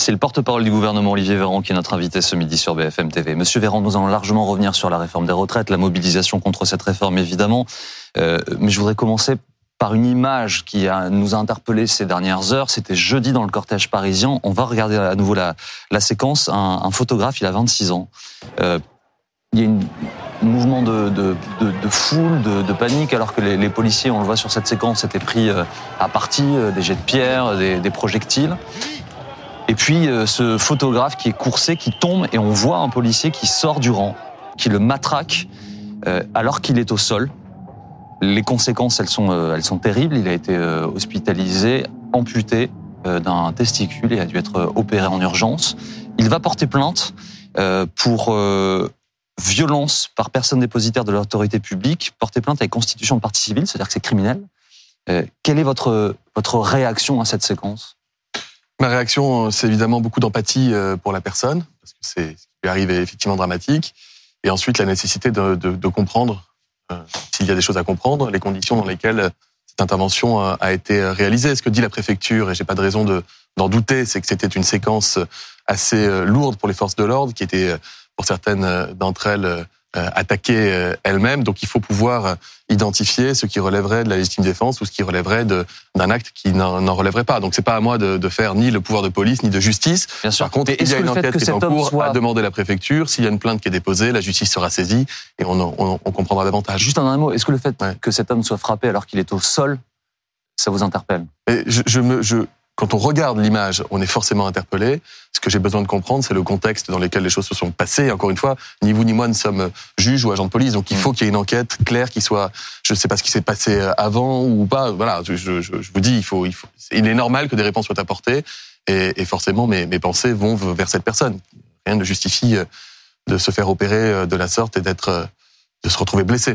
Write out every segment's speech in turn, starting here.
C'est le porte-parole du gouvernement Olivier Véran qui est notre invité ce midi sur BFM TV. Monsieur Véran, nous allons largement revenir sur la réforme des retraites, la mobilisation contre cette réforme évidemment. Euh, mais je voudrais commencer par une image qui a, nous a interpellés ces dernières heures. C'était jeudi dans le cortège parisien. On va regarder à nouveau la, séquence. Un, un, photographe, il a 26 ans. Euh, il y a un mouvement de, foule, de, panique, alors que les, policiers, on le voit sur cette séquence, étaient pris euh, à partie, euh, des jets de pierre, des, projectiles. Et puis euh, ce photographe qui est coursé, qui tombe, et on voit un policier qui sort du rang, qui le matraque alors qu'il est au sol. Les conséquences, elles sont, elles sont terribles. Il a été hospitalisé, amputé d'un testicule et a dû être opéré en urgence. Il va porter plainte pour violence par personne dépositaire de l'autorité publique, porter plainte avec constitution de partie civile, c'est-à-dire que c'est criminel. quelle est votre, votre réaction à cette séquence? Ma réaction, c'est évidemment beaucoup d'empathie euh, pour la personne, parce que c'est ce qui lui arrive est effectivement dramatique. Et ensuite, la nécessité de, comprendre, euh, s'il y a des choses à comprendre, les conditions dans lesquelles cette intervention a été réalisée. Ce que dit la préfecture, et j'ai pas de raison d'en douter, c'est que c'était une séquence assez euh, lourde pour les forces de l'ordre, qui était pour certaines d'entre elles euh, attaquer euh, elle-même. Donc il faut pouvoir identifier ce qui relèverait de la légitime défense ou ce qui relèverait d'un acte qui n'en relèverait pas. Donc c'est pas à moi de, de, faire ni le pouvoir de police ni de justice. Bien sûr. Par contre, il y a une enquête qui est en cours soit... à demander la préfecture. S'il y a une plainte qui est déposée, la justice sera saisie et on, on, on comprendra davantage. Juste un mot. Est-ce que le fait ouais. que cet homme soit frappé alors qu'il est au sol, ça vous interpelle? Et je, je me, je, quand on regarde l'image, on est forcément interpellé. Ce que j'ai besoin de comprendre, c'est le contexte dans lequel les choses se sont passées. Et encore une fois, ni vous ni moi ne sommes juges ou agents de police, donc il mm. faut qu'il y ait une enquête claire qui soit. Je ne sais pas ce qui s'est passé avant ou pas. Voilà, je, je, je, vous dis, il faut, il faut. Il est normal que des réponses soient apportées, et, et forcément, mes, mes pensées vont vers cette personne. Rien ne justifie de se faire opérer de la sorte et d'être, de se retrouver blessé.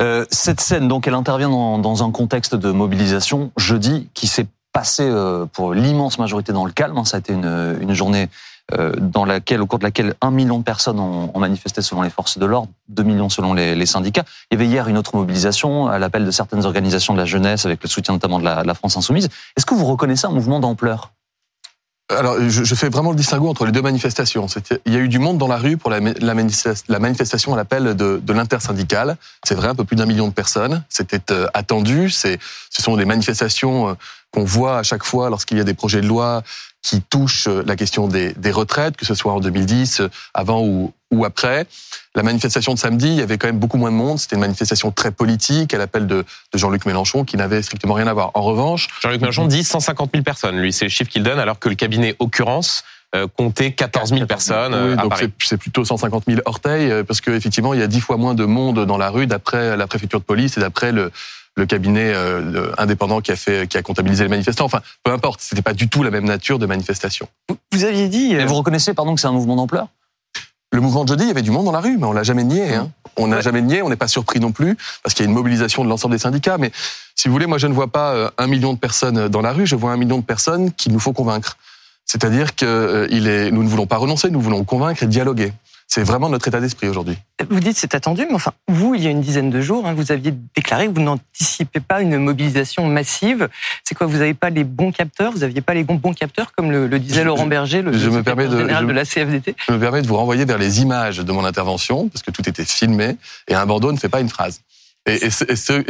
Euh, cette scène, donc, elle intervient dans, dans un contexte de mobilisation jeudi qui s'est passé euh, pour l'immense majorité dans le calme. Ça a été une, une journée euh, dans laquelle, au cours de laquelle un million de personnes ont, ont manifesté selon les forces de l'ordre, deux millions selon les, les, syndicats. Il y avait hier une autre mobilisation à l'appel de certaines organisations de la jeunesse, avec le soutien notamment de la, de la France insoumise. Est-ce que vous reconnaissez un mouvement d'ampleur? Alors, je, je, fais vraiment le distinguo entre les deux manifestations. Il y a eu du monde dans la rue pour la, la, la manifestation à l'appel de, de l'intersyndicale. C'est vrai, un peu plus d'un million de personnes. C'était euh, attendu. C'est, ce sont des manifestations euh, qu'on voit à chaque fois lorsqu'il y a des projets de loi qui touchent euh, la question des, des retraites, que ce soit en 2010, avant ou, ou après. La manifestation de samedi, il y avait quand même beaucoup moins de monde. C'était une manifestation très politique, à l'appel de, de Jean-Luc Mélenchon, qui n'avait strictement rien à voir. En revanche, Jean-Luc Mélenchon dit 150 000 personnes. Lui, c'est le chiffre qu'il donne, alors que le cabinet Occurrence euh, comptait 14 000 personnes. Oui, à donc c'est plutôt 150 000 orteils, parce qu'effectivement, il y a dix fois moins de monde dans la rue, d'après la préfecture de police et d'après le, le cabinet euh, indépendant qui a fait, qui a comptabilisé les manifestants. Enfin, peu importe, c'était pas du tout la même nature de manifestation. Vous, vous aviez dit, euh... vous reconnaissez, pardon, que c'est un mouvement d'ampleur? Le mouvement de jeudi, il y avait du monde dans la rue, mais on l'a jamais nié. Hein. On n'a ouais. jamais nié, on n'est pas surpris non plus, parce qu'il y a une mobilisation de l'ensemble des syndicats. Mais si vous voulez, moi, je ne vois pas euh, un million de personnes dans la rue, je vois un million de personnes qu'il nous faut convaincre. C'est-à-dire que euh, il est, nous ne voulons pas renoncer, nous voulons convaincre et dialoguer. C'est vraiment notre état d'esprit aujourd'hui. Vous dites c'est attendu, mais enfin, vous, il y a une dizaine de jours, hein, vous aviez déclaré que vous n'anticipez pas une mobilisation massive. C'est quoi Vous n'avez pas les bons capteurs? Vous n'aviez pas les bons capteurs, comme le, le disait je, Laurent Berger, le je me permets de, général je, de la CFDT Je me permets de vous renvoyer vers les images de mon intervention, parce que tout était filmé, et un bandeau ne fait pas une phrase. Et,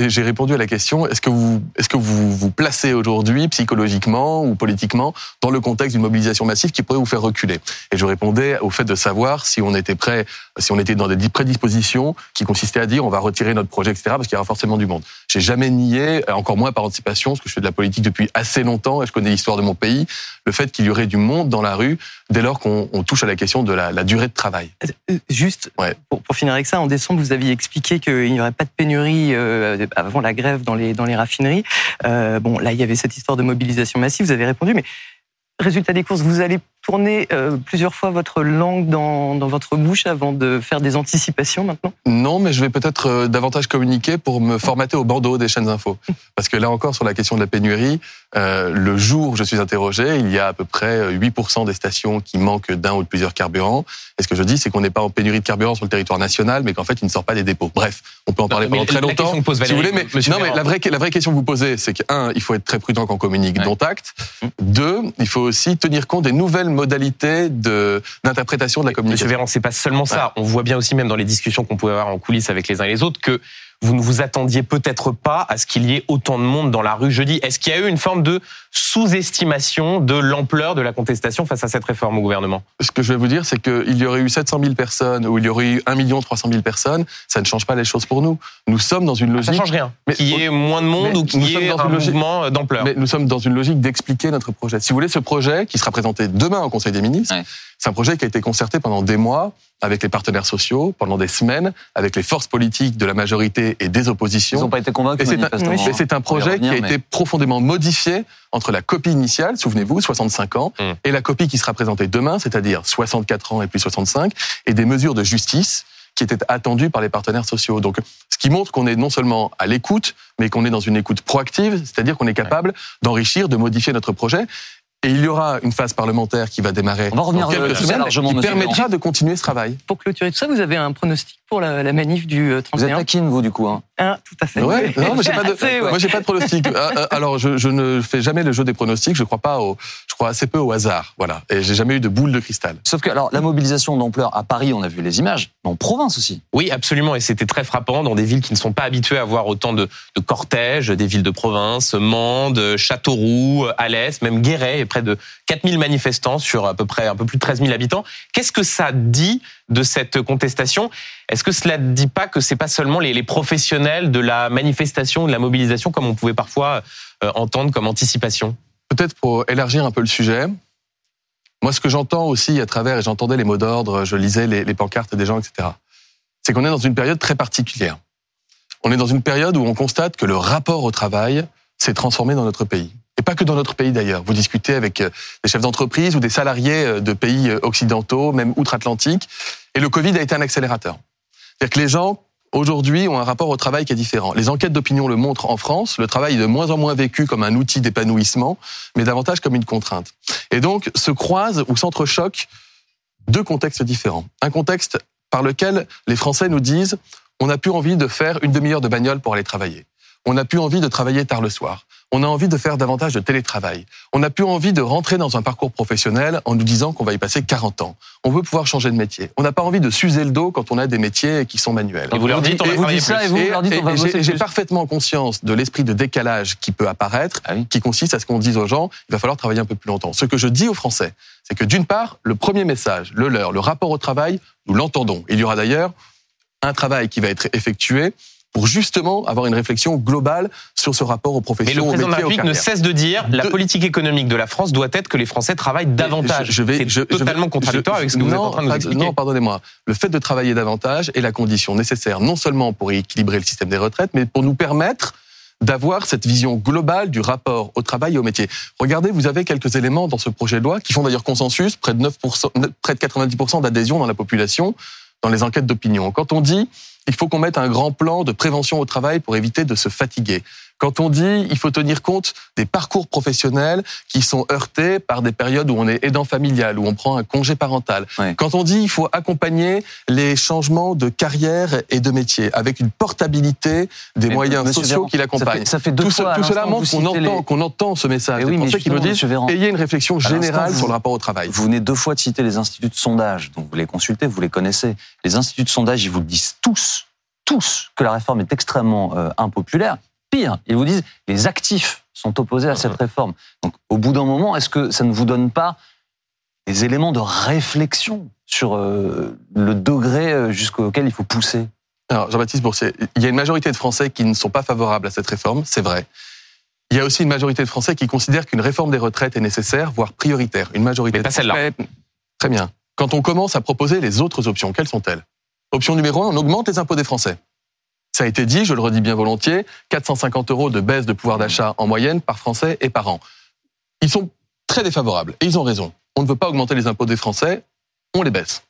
j'ai répondu à la question est-ce que vous est-ce que vous vous placez aujourd'hui psychologiquement ou politiquement dans le contexte d'une mobilisation massive qui pourrait vous faire reculer? Et je répondais au fait de savoir si on était prêt, si on était dans des prédispositions qui consistaient à dire on va retirer notre projet, etc. Parce qu'il y aura forcément du monde. J'ai jamais nié, encore moins par anticipation, parce que je fais de la politique depuis assez longtemps et je connais l'histoire de mon pays, le fait qu'il y aurait du monde dans la rue dès lors qu'on touche à la question de la, la durée de travail. Euh, juste ouais. pour, pour finir avec ça, en décembre vous aviez expliqué qu'il n'y aurait pas de pénurie euh, avant la grève dans les, dans les raffineries. Euh, bon, là, il y avait cette histoire de mobilisation massive, vous avez répondu, mais résultat des courses, vous allez tourné euh, plusieurs fois votre langue dans, dans, votre bouche avant de faire des anticipations maintenant Non, mais je vais peut-être euh, davantage communiquer pour me formater au bandeau des chaînes info. Parce que là encore, sur la question de la pénurie, euh, le jour où je suis interrogé, il y a à peu près 8% des stations qui manquent d'un ou de plusieurs carburants. Et ce que je dis, c'est qu'on n'est pas en pénurie de carburant sur le territoire national, mais qu'en fait, il ne sort pas des dépôts. Bref, on peut en parler pendant très longtemps. si vous voulez, mais, non, mais la vraie, la vraie question que vous posez, c'est qu'un, il faut être très prudent quand on communique, dont acte. Hum. Deux, il faut aussi tenir compte des nouvelles modalités d'interprétation de, de, la communication. Monsieur Véran, c'est pas seulement ça. On voit bien aussi, même dans les discussions qu'on pouvait avoir en coulisses avec les uns et les autres, que vous ne vous attendiez peut-être pas à ce qu'il y ait autant de monde dans la rue jeudi. Est-ce qu'il y a eu une forme de sous-estimation de l'ampleur de la contestation face à cette réforme au gouvernement? Ce que je vais vous dire, c'est qu'il y aurait eu 700 000 personnes ou il y aurait eu 1 300 000 personnes, ça ne change pas les choses pour nous. Nous sommes dans une logique... Ça change rien. Qu'il y ait moins de monde ou qu'il y ait un mouvement d'ampleur. Mais nous sommes dans une logique d'expliquer notre projet. Si vous voulez, ce projet qui sera présenté demain au Conseil des ministres, c'est un projet qui a été concerté pendant des mois avec les partenaires sociaux, pendant des semaines, avec les forces politiques de la majorité et des oppositions. Ils n'ont pas été convaincus. Et c'est un, projet qui a été profondément modifié entre la copie initiale, souvenez-vous, 65 ans, mm. et la copie qui sera présentée demain, c'est-à-dire 64 ans et plus 65, et des mesures de justice qui étaient attendues par les partenaires sociaux. Donc, ce qui montre qu'on est non seulement à l'écoute, mais qu'on est dans une écoute proactive, c'est-à-dire qu'on est capable d'enrichir, de modifier notre projet. Et il y aura une phase parlementaire qui va démarrer On va revenir dans quelques semaines, qui permettra de continuer ce travail. Pour clôturer tout ça, vous avez un pronostic pour la, la manif du 31 Vous êtes taquine, vous, du coup hein ah, Tout à fait. Ouais, non, mais j'ai pas de, moi, j'ai pas de pronostic. Ah, ah, alors, je, je, ne fais jamais le jeu des pronostics. Je crois pas au, je crois assez peu au hasard. Voilà. Et j'ai jamais eu de boule de cristal. Sauf que, alors, la mobilisation d'ampleur à Paris, on a vu les images, mais en province aussi. Oui, absolument. Et c'était très frappant dans des villes qui ne sont pas habituées à voir autant de, de cortèges, des villes de province, Mende, Châteauroux, Alès, même Guéret, près de 4000 manifestants sur à peu près un peu plus de 13 000 habitants. Qu'est-ce que ça dit de cette contestation Est-ce que cela ne dit pas que c'est pas seulement les, professionnels de la manifestation, de la mobilisation, comme on pouvait parfois euh, entendre comme anticipation? Peut-être pour élargir un peu le sujet. Moi, ce que j'entends aussi à travers, et j'entendais les mots d'ordre, je lisais les, les pancartes des gens, etc., c'est qu'on est dans une période très particulière. On est dans une période où on constate que le rapport au travail s'est transformé dans notre pays et pas que dans notre pays d'ailleurs. Vous discutez avec euh, des chefs d'entreprise ou des salariés euh, de pays euh, occidentaux, même outre-Atlantique, et le Covid a été un accélérateur. C'est-à-dire que les gens aujourd'hui ont un rapport au travail qui est différent. Les enquêtes d'opinion le montrent en France, le travail est de moins en moins vécu comme un outil d'épanouissement, mais davantage comme une contrainte. Et donc se croisent ou s'entrechoquent deux contextes différents. Un contexte par lequel les Français nous disent on n'a plus envie de faire une demi-heure de bagnole pour aller travailler. On n'a plus envie de travailler tard le soir on a envie de faire davantage de télétravail. On n'a plus envie de rentrer dans un parcours professionnel en nous disant qu'on va y passer 40 ans. On veut pouvoir changer de métier. On n'a pas envie de s'user le dos quand on a des métiers qui sont manuels. Et vous leur dites, on va vous ça, et vous leur dites, J'ai parfaitement conscience de l'esprit de décalage qui peut apparaître, ah qui consiste à ce qu'on dise aux gens, il va falloir travailler un peu plus longtemps. Ce que je dis aux Français, c'est que d'une part, le premier message, le leur, le rapport au travail, nous l'entendons. Il y aura d'ailleurs un travail qui va être effectué pour justement avoir une réflexion globale sur ce rapport aux professions. Mais le président de la République ne cesse de dire la politique économique de la France doit être que les Français travaillent davantage. Je, vais, C'est totalement contradictoire avec ce que vous êtes en train de nous expliquer. Non, pardonnez-moi. Le fait de travailler davantage est la condition nécessaire non seulement pour équilibrer le système des retraites, mais pour nous permettre d'avoir cette vision globale du rapport au travail et au métier. Regardez, vous avez quelques éléments dans ce projet de loi qui font d'ailleurs consensus, près de 9%, près de 90% d'adhésion dans la population, dans les enquêtes d'opinion. Quand on dit il faut qu'on mette un grand plan de prévention au travail pour éviter de se fatiguer. Quand on dit il faut tenir compte des parcours professionnels qui sont heurtés par des périodes où on est aidant familial, où on prend un congé parental. Quand on dit il faut accompagner les changements de carrière et de métier avec une portabilité des moyens sociaux qui l'accompagnent. Ça, fait deux tout, fois tout cela montre qu'on entend, qu'on entend ce message. Et oui, mais qui disent ayez une réflexion générale sur le rapport au travail. Vous venez deux fois de citer les instituts de sondage, donc vous les consultez, vous les connaissez. Les instituts de sondage, ils vous le disent tous tous que la réforme est extrêmement euh, impopulaire. Pire, ils vous disent les actifs sont opposés à cette réforme. Donc, au bout d'un moment, est-ce que ça ne vous donne pas des éléments de réflexion sur euh, le degré euh, jusqu'auquel il faut pousser? Alors, Jean-Baptiste Boursier, il y a une majorité de Français qui ne sont pas favorables à cette réforme, c'est vrai. Il y a aussi une majorité de Français qui considèrent qu'une réforme des retraites est nécessaire, voire prioritaire. Une majorité. Mais pas celle-là. Très bien. Quand on commence à proposer les autres options, quelles sont-elles? Option numéro un, on augmente les impôts des Français. Ça a été dit, je le redis bien volontiers, 450 euros de baisse de pouvoir d'achat en moyenne par Français et par an. Ils sont très défavorables et ils ont raison. on ne veut pas augmenter les impôts des Français, on les baisse.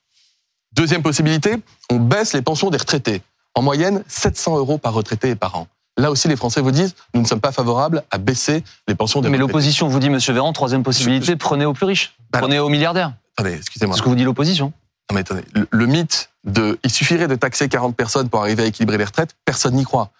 Deuxième possibilité, on baisse les pensions des retraités. En moyenne, 700 euros par retraité et par an. Là aussi, les Français vous disent, nous ne sommes pas favorables à baisser les pensions des Mais l'opposition vous dit, Monsieur Véran, troisième possibilité, prenez aux plus riches, Bah, prenez aux milliardaires. Attendez, excusez-moi. C'est ce que vous dit l'opposition. Non, mais attendez, le, le mythe de il suffirait de taxer 40 personnes pour arriver à équilibrer les retraites, personne n'y croit.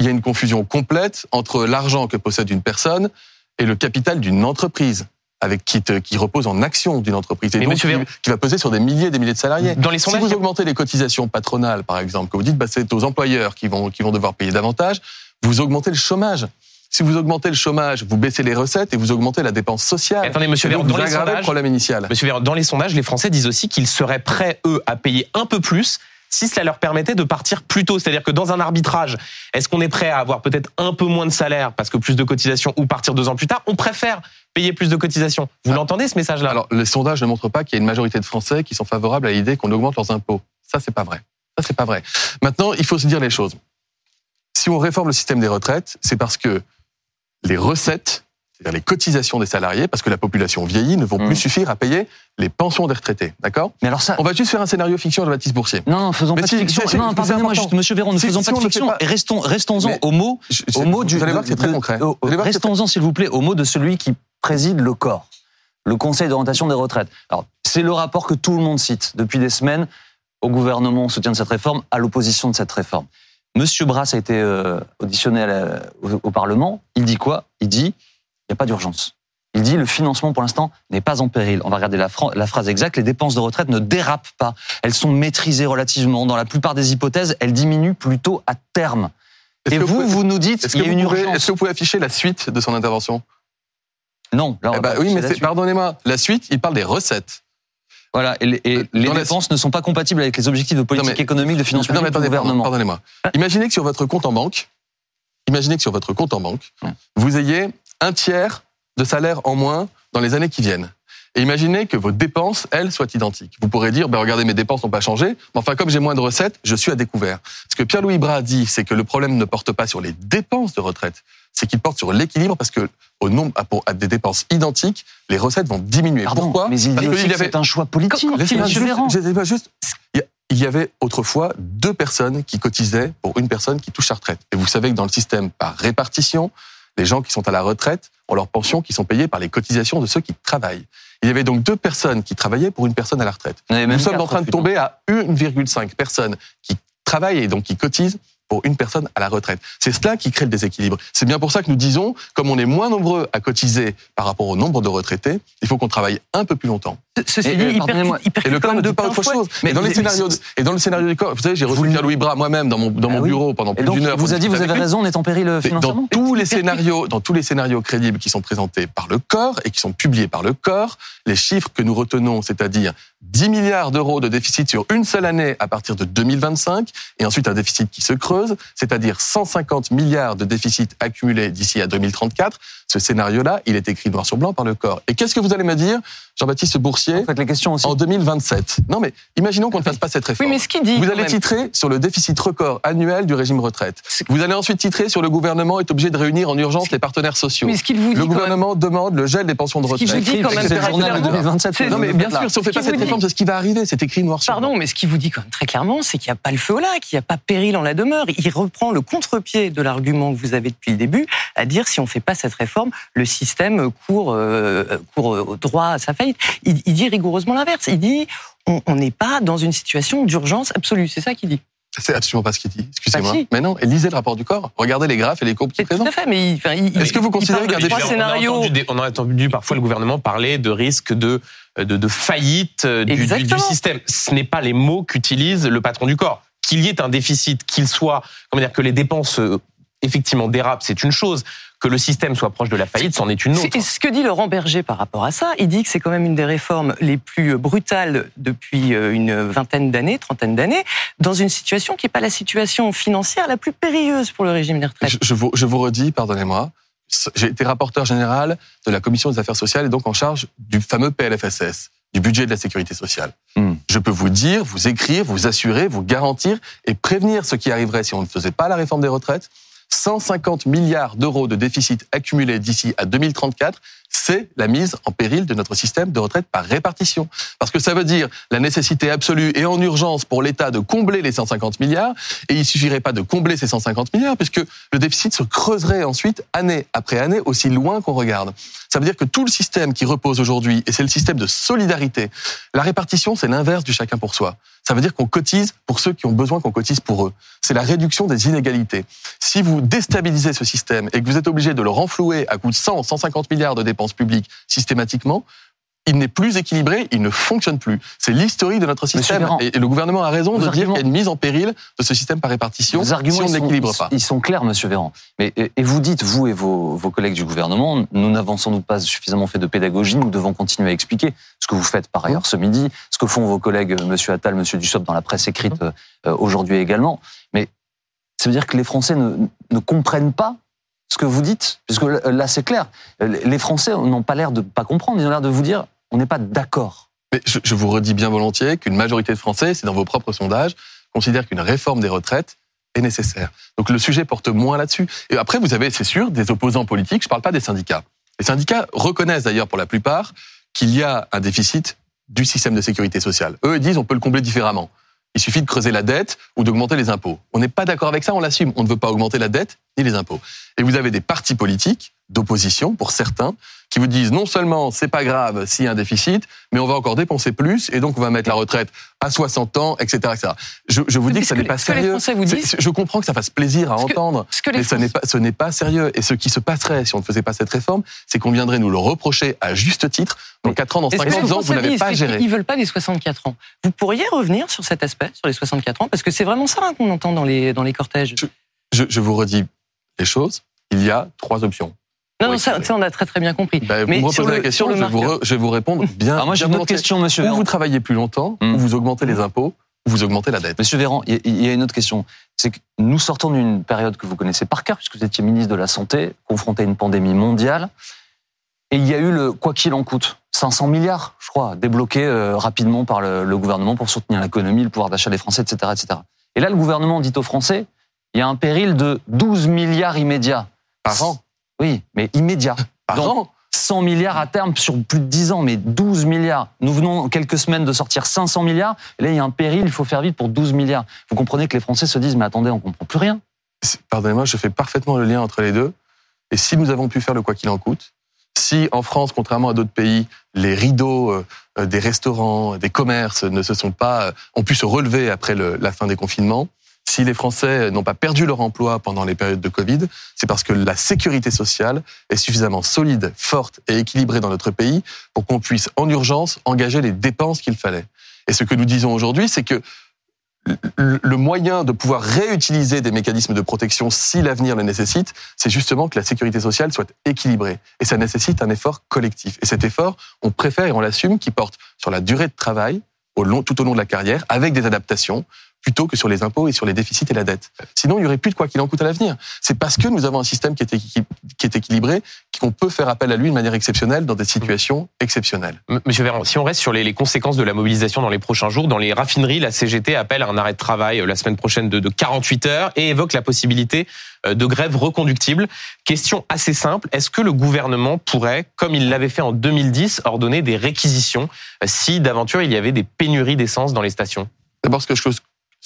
Il y a une confusion complète entre l'argent que possède une personne et le capital d'une entreprise avec qui, te- qui repose en action d'une entreprise et Mais donc qui, qui va peser sur des milliers et des milliers de salariés. Dans les Si sondages, vous augmentez les cotisations patronales, par exemple, que vous dites bah, c'est aux employeurs qui vont, qui vont devoir payer davantage, vous augmentez le chômage. Si vous augmentez le chômage, vous baissez les recettes et vous augmentez la dépense sociale. Attendez, monsieur Et Véran, dans vous les aggravez le sondages, problème initial. Monsieur Véran, dans les sondages, les Français disent aussi qu'ils seraient prêts, eux, à payer un peu plus si cela leur permettait de partir plus tôt. C'est-à-dire que dans un arbitrage, est-ce qu'on est prêt à avoir peut-être un peu moins de salaire parce que plus de cotisations ou partir deux ans plus tard? On préfère payer plus de cotisations. Vous Ah. l'entendez ce message-là? Alors, les sondages ne montrent pas qu'il y a une majorité de Français qui sont favorables à l'idée qu'on augmente leurs impôts. Ça, c'est pas vrai. Ça, c'est pas vrai. Maintenant, il faut se dire les choses. Si on réforme le système des retraites, c'est parce que les recettes, c'est-à-dire les cotisations des salariés, parce que la population vieillit, ne vont Mm. plus suffire à payer les pensions des retraités. D'accord Mais alors ça, On va juste faire un scénario fiction de Baptiste Boursier. non, non, faisons Mais pas si, de fiction. non, pardonnez-moi juste, Monsieur Véron, ne Si- faisons si pas de fiction pas- et restons, restons-en au mot, au mot du. vous allez voir que c'est très concret. au- Restons-en, s'il vous plaît, au mot de celui qui préside le corps, le Conseil d'orientation des retraites. Alors, c'est le rapport que tout le monde cite depuis des semaines au gouvernement en soutien de cette réforme, à l'opposition de cette réforme. Monsieur Brass a été euh, auditionné la- au, au Parlement. Il dit quoi? Il dit il n'y a pas d'urgence. Il dit le financement pour l'instant n'est pas en péril. On va regarder la, phrase exacte. Les dépenses de retraite ne dérapent pas. Elles sont maîtrisées relativement. Dans la plupart des hypothèses, elles diminuent plutôt à terme. Et vous, pouvez- vous nous dites Est-ce qu'il que, y a vous une pouvez- urgence. est-ce que vous pouvez afficher la suite de son intervention? Non, là, on Eh ben Oui, mais pardonnez-moi. La suite, il parle des recettes. Voilà, et, les- et Euh, les dans la- dépenses ne sont pas compatibles avec les objectifs de politique mais- économique de finances Non, mais publiques du gouvernement. pardonnez-moi. Imaginez que sur votre compte en banque, imaginez que sur votre compte en banque, Ouais. vous ayez un tiers de salaire en moins dans les années qui viennent. Et imaginez que vos dépenses, elles, soient identiques. Vous pourrez dire, ben regardez, mes dépenses n'ont pas changé, mais enfin, comme j'ai moins de recettes, je suis à découvert. Ce que Pierre-Louis Bras a dit, c'est que le problème ne porte pas sur les dépenses de retraite, c'est qu'il porte sur l'équilibre parce que au nombre, à, pour, à des dépenses identiques, les recettes vont diminuer. Pardon, Pourquoi? mais il Parce dit qu'il aussi y que avait- c'est un choix politique. Juste- juste- il y Il y avait autrefois deux personnes qui cotisaient pour une personne qui touche sa retraite. Et vous savez que dans le système par répartition, les gens qui sont à la retraite ont leurs pensions qui sont payées par les cotisations de ceux qui travaillent. Il y avait donc deux personnes qui travaillaient pour une personne à la retraite. Nous sommes en train de tomber à 1,5 personnes qui travaillent et donc qui cotisent pour une personne à la retraite. C'est cela qui crée le déséquilibre. C'est bien pour ça que nous disons, comme on est moins nombreux à cotiser par rapport au nombre de retraités, il faut qu'on travaille un peu plus longtemps. Ceci Et, dit, euh, percute- il Et le corps ne dit de pas autre chose. Mais- et dans les scénarios, et dans le scénario du corps, vous savez, j'ai reçu Pierre-Louis Bras moi-même dans mon, dans Ah mon oui. bureau pendant plus d'une heure. vous a dit, vous avez raison, on est en péril Mais financièrement. dans tous les scénarios, dans tous les scénarios crédibles qui sont présentés par le corps et qui sont publiés par le corps, les chiffres que nous retenons, c'est-à-dire 10 milliards d'euros de déficit sur une seule année à partir de 2025, et ensuite un déficit qui se creuse, c'est-à-dire 150 milliards de déficit accumulés d'ici à 2034. Ce scénario-là, il est écrit noir sur blanc par le corps. Et qu'est-ce que vous allez me dire, Jean-Baptiste Boursier, En fait, les questions aussi. en 2027 Non, mais imaginons qu'on ne fasse pas cette Oui, réforme. mais ce qu'il dit. Vous allez même, titrer sur le déficit record annuel du régime retraite. Vous allez ensuite titrer sur le gouvernement est obligé de réunir en urgence les partenaires sociaux. Mais ce qu'il vous dit Le même- gouvernement demande le gel des pensions de Ce qu'il retraite. vous dit quand même C'est le très journal de clairement, 2027. c'est- Non, mais bien sûr, si on fait Ce pas cette réforme, c'est ce qui va arriver. C'est écrit noir sur Pardon, blanc. mais ce qu'il vous dit quand même très clairement, c'est qu'il n'y a pas le feu au lac, qu'il n'y a pas péril en la demeure. Il reprend le contre-pied de l'argument que vous avez depuis le début, à dire si on ne fait pas cette réforme, le système court, euh, court euh, droit à sa faillite. Il, il dit rigoureusement l'inverse. Il dit on n'est pas dans une situation d'urgence absolue. C'est ça qu'il dit. C'est absolument pas ce qu'il dit. Excusez-moi. Bah, si. Mais non, et lisez le rapport du corps. Regardez les graphes et les courbes qui C'est tout présentent. à fait. Mais enfin, Est-ce que vous considérez a des trois choses- on, a scénarios entendu on a entendu parfois le gouvernement parler de risque de, de, de faillite euh, du, du- système. Ce n'est pas les mots qu'utilise le patron du corps. Qu'il y ait un déficit, qu'il soit, comment dire, que les dépenses euh, effectivement dérapent, c'est une chose. Que le système soit proche de la faillite, c'en est une autre. C'est ce que dit Laurent Berger par rapport à ça. Il dit que c'est quand même une des réformes les plus brutales depuis euh, une vingtaine d'années, trentaine d'années, dans une situation qui n'est pas la situation financière la plus périlleuse pour le régime des retraites. Je, je vous, je vous redis, pardonnez-moi, j'ai été rapporteur général de la commission des affaires sociales et donc en charge du fameux PLFSS, du budget de la sécurité sociale. Hmm. Je peux vous dire, vous écrire, vous assurer, vous garantir et prévenir ce qui arriverait si on ne faisait pas la réforme des retraites. 150 milliards d'euros de déficit accumulés d'ici à 2034, c'est la mise en péril de notre système de retraite par répartition. Parce que ça veut dire la nécessité absolue et en urgence pour l'État de combler les 150 milliards, et il suffirait pas de combler ces 150 milliards, puisque le déficit se creuserait ensuite année après année aussi loin qu'on regarde. Ça veut dire que tout le système qui repose aujourd'hui, et c'est le système de solidarité, la répartition, c'est l'inverse du chacun pour soi. Ça veut dire qu'on cotise pour ceux qui ont besoin qu'on cotise pour eux. C'est la réduction des inégalités. Si vous déstabilisez ce système et que vous êtes obligé de le renflouer à coût de 100, 150 milliards de dépenses publiques systématiquement, il n'est plus équilibré, il ne fonctionne plus. C'est l'historique de notre système. Véran, Et le gouvernement a raison de dire qu'il y a une mise en péril de ce système par répartition Vos arguments, si on n'équilibre pas. Ils sont clairs, Monsieur Véran. Mais et vous dites, vous et vos, vos collègues du gouvernement, nous n'avons sans doute pas suffisamment fait de pédagogie. Nous devons continuer à expliquer ce que vous faites par ailleurs ce midi, ce que font vos collègues euh, Monsieur Attal, Monsieur Dussopt dans la presse écrite euh, euh, aujourd'hui également. Mais ça veut dire que les Français ne, ne comprennent pas ce que vous dites, puisque là, c'est clair. Euh, Les Français n'ont pas l'air de pas comprendre. Ils ont l'air de vous dire, on n'est pas d'accord. Mais je, vous redis bien volontiers qu'une majorité de Français, c'est dans vos propres sondages, considèrent qu'une réforme des retraites est nécessaire. Donc le sujet porte moins là-dessus. Et après, vous avez, c'est sûr, des opposants politiques. Je ne parle pas des syndicats. Les syndicats reconnaissent d'ailleurs pour la plupart qu'il y a un déficit du système de sécurité sociale. Eux ils disent on peut le combler différemment. Il suffit de creuser la dette ou d'augmenter les impôts. On n'est pas d'accord avec ça, on l'assume. On ne veut pas augmenter la dette ni les impôts. Et vous avez des partis politiques d'opposition, pour certains, qui vous disent non seulement c'est pas grave s'il y a un déficit, mais on va encore dépenser plus et donc on va mettre la retraite à 60 ans, etc. etc. Je, je vous dis que ça que- n'est pas que les sérieux. Vous disent- Je comprends que ça fasse plaisir à Ce que- entendre, Ce que les mais ce n'est Français- pas, ce n'est pas sérieux. Et ce qui se passerait si on ne faisait pas cette réforme, c'est qu'on viendrait nous le reprocher à juste titre. Dans Mais 4 ans, dans Et ce que 50 les ans, vous n'avez pas géré. qu'ils veulent pas des 64 ans? Vous pourriez revenir sur cet aspect, sur les 64 ans, parce que c'est vraiment ça hein, qu'on entend dans les, dans les cortèges. Je, je vous redis les choses. Il y a trois options. Non, non, Oui, ça, on a très très bien compris. Ben, vous me le- la question, je, vais vous je vais vous répondre bien. Alors moi, j'ai une autre question, Monsieur Ou Véran. vous travaillez plus longtemps, Hmm. ou vous augmentez les impôts, ou vous augmentez la dette. Monsieur Véran, il y- il y a une autre question. C'est que nous sortons d'une période que vous connaissez par cœur, puisque vous étiez ministre de la Santé, confronté à une pandémie mondiale. Et il y a eu le quoi qu'il en coûte. 500 milliards, je crois, débloqués euh, rapidement par le, le gouvernement pour soutenir l'économie, le pouvoir d'achat des Français, etc., etc. Et là, le gouvernement dit aux Français, il y a un péril de 12 milliards immédiats. Par an. Oui, mais immédiats. Par an 100 milliards à terme sur plus de 10 ans, mais 12 milliards. Nous venons en quelques semaines de sortir 500 milliards. Et là, il y a un péril, il faut faire vite pour 12 milliards. Vous comprenez que les Français se disent, mais attendez, on comprend plus rien. Pardonnez-moi, je fais parfaitement le lien entre les deux. Et si nous avons pu faire le quoi qu'il en coûte, si en France, contrairement à d'autres pays, les rideaux euh, euh, des restaurants, des commerces ne se sont pas, euh, ont pu se relever après le- la fin des confinements, si les Français n'ont pas perdu leur emploi pendant les périodes de Covid, c'est parce que la sécurité sociale est suffisamment solide, forte et équilibrée dans notre pays pour qu'on puisse en urgence engager les dépenses qu'il fallait. Et ce que nous disons aujourd'hui, c'est que le moyen de pouvoir réutiliser des mécanismes de protection si l'avenir le nécessite, c'est justement que la sécurité sociale soit équilibrée. Et ça nécessite un effort collectif. Et cet effort, on préfère et on l'assume qui porte sur la durée de travail tout au long de la carrière, avec des adaptations, plutôt que sur les impôts et sur les déficits et la dette. Sinon, il n'y aurait plus de quoi qu'il en coûte à l'avenir. C'est parce que nous avons un système qui est, équi- qui est équilibré qu'on peut faire appel à lui de manière exceptionnelle dans des situations exceptionnelles. Monsieur Véran, si on reste sur les, conséquences de la mobilisation dans les prochains jours, dans les raffineries, la CGT appelle à un arrêt de travail euh, la semaine prochaine de, de 48 heures et évoque la possibilité euh, de grève reconductible. Question assez simple, est-ce que le gouvernement pourrait, comme il l'avait fait en 2010, ordonner des réquisitions euh, si d'aventure il y avait des pénuries d'essence dans les stations? D'abord, ce que, je,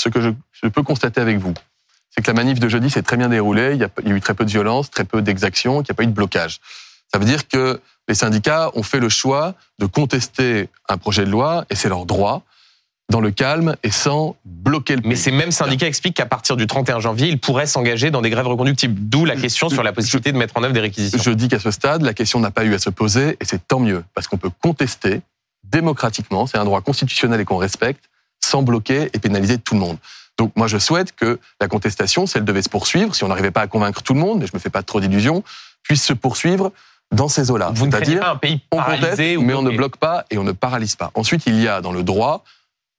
ce que je, je peux constater avec vous, c'est que la manif de jeudi s'est très bien déroulée, il y, a, il y a eu très peu de violence, très peu d'exactions, qu'il n'y a pas eu de blocage. Ça veut dire que les syndicats ont fait le choix de contester un projet de loi, et c'est leur droit, dans le calme et sans bloquer le pays. Mais ces mêmes syndicats expliquent qu'à partir du 31 janvier, ils pourraient s'engager dans des grèves reconductibles. D'où la question sur la possibilité de mettre en œuvre des réquisitions. Je dis qu'à ce stade, la question n'a pas eu à se poser, et c'est tant mieux, parce qu'on peut contester démocratiquement, c'est un droit constitutionnel et qu'on respecte, sans bloquer et pénaliser tout le monde. Donc moi, je souhaite que la contestation, si elle devait se poursuivre, si on n'arrivait pas à convaincre tout le monde, et je me fais pas trop d'illusions, puisse se poursuivre dans ces eaux-là. C'est-à-dire, un pays on conteste, ou mais on ne bloque pas et on ne paralyse pas. Ensuite, il y a dans le droit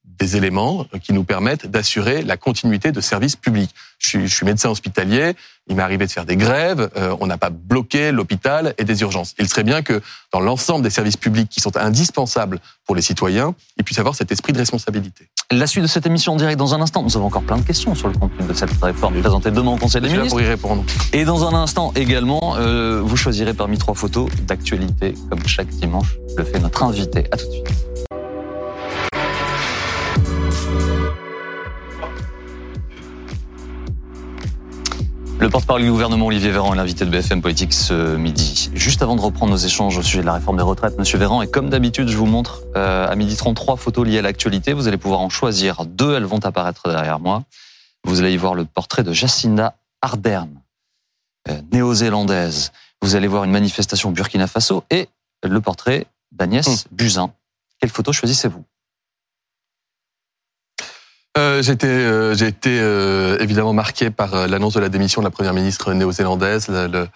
des éléments qui nous permettent d'assurer la continuité de services publics. Je suis, je suis médecin hospitalier, il m'est arrivé de faire des grèves, euh, on n'a pas bloqué l'hôpital et des urgences. Il serait bien que dans l'ensemble des services publics qui sont indispensables pour les citoyens, il puisse avoir cet esprit de responsabilité. La suite de cette émission en direct dans un instant. Nous avons encore plein de questions sur le contenu de cette réforme présentée demain au Conseil des ministres. pour y répondre. Et dans un instant également, euh, vous choisirez parmi trois photos d'actualité, comme chaque dimanche le fait notre invité. À tout de suite. Le porte-parole du gouvernement, Olivier Véran, est l'invité de BFM Politique ce midi. Juste avant de reprendre nos échanges au sujet de la réforme des retraites, Monsieur Véran, et comme d'habitude, je vous montre euh, à midi 30 trois photos liées à l'actualité. Vous allez pouvoir en choisir deux, elles vont apparaître derrière moi. Vous allez y voir le portrait de Jacinda Ardern, euh, néo-zélandaise. Vous allez voir une manifestation au Burkina Faso et le portrait d'Agnès Buzyn. Quelle photo choisissez-vous? Euh, j'ai été, euh, j'ai été euh, évidemment marqué par euh, l'annonce de la démission de la première ministre néo-zélandaise, le- le-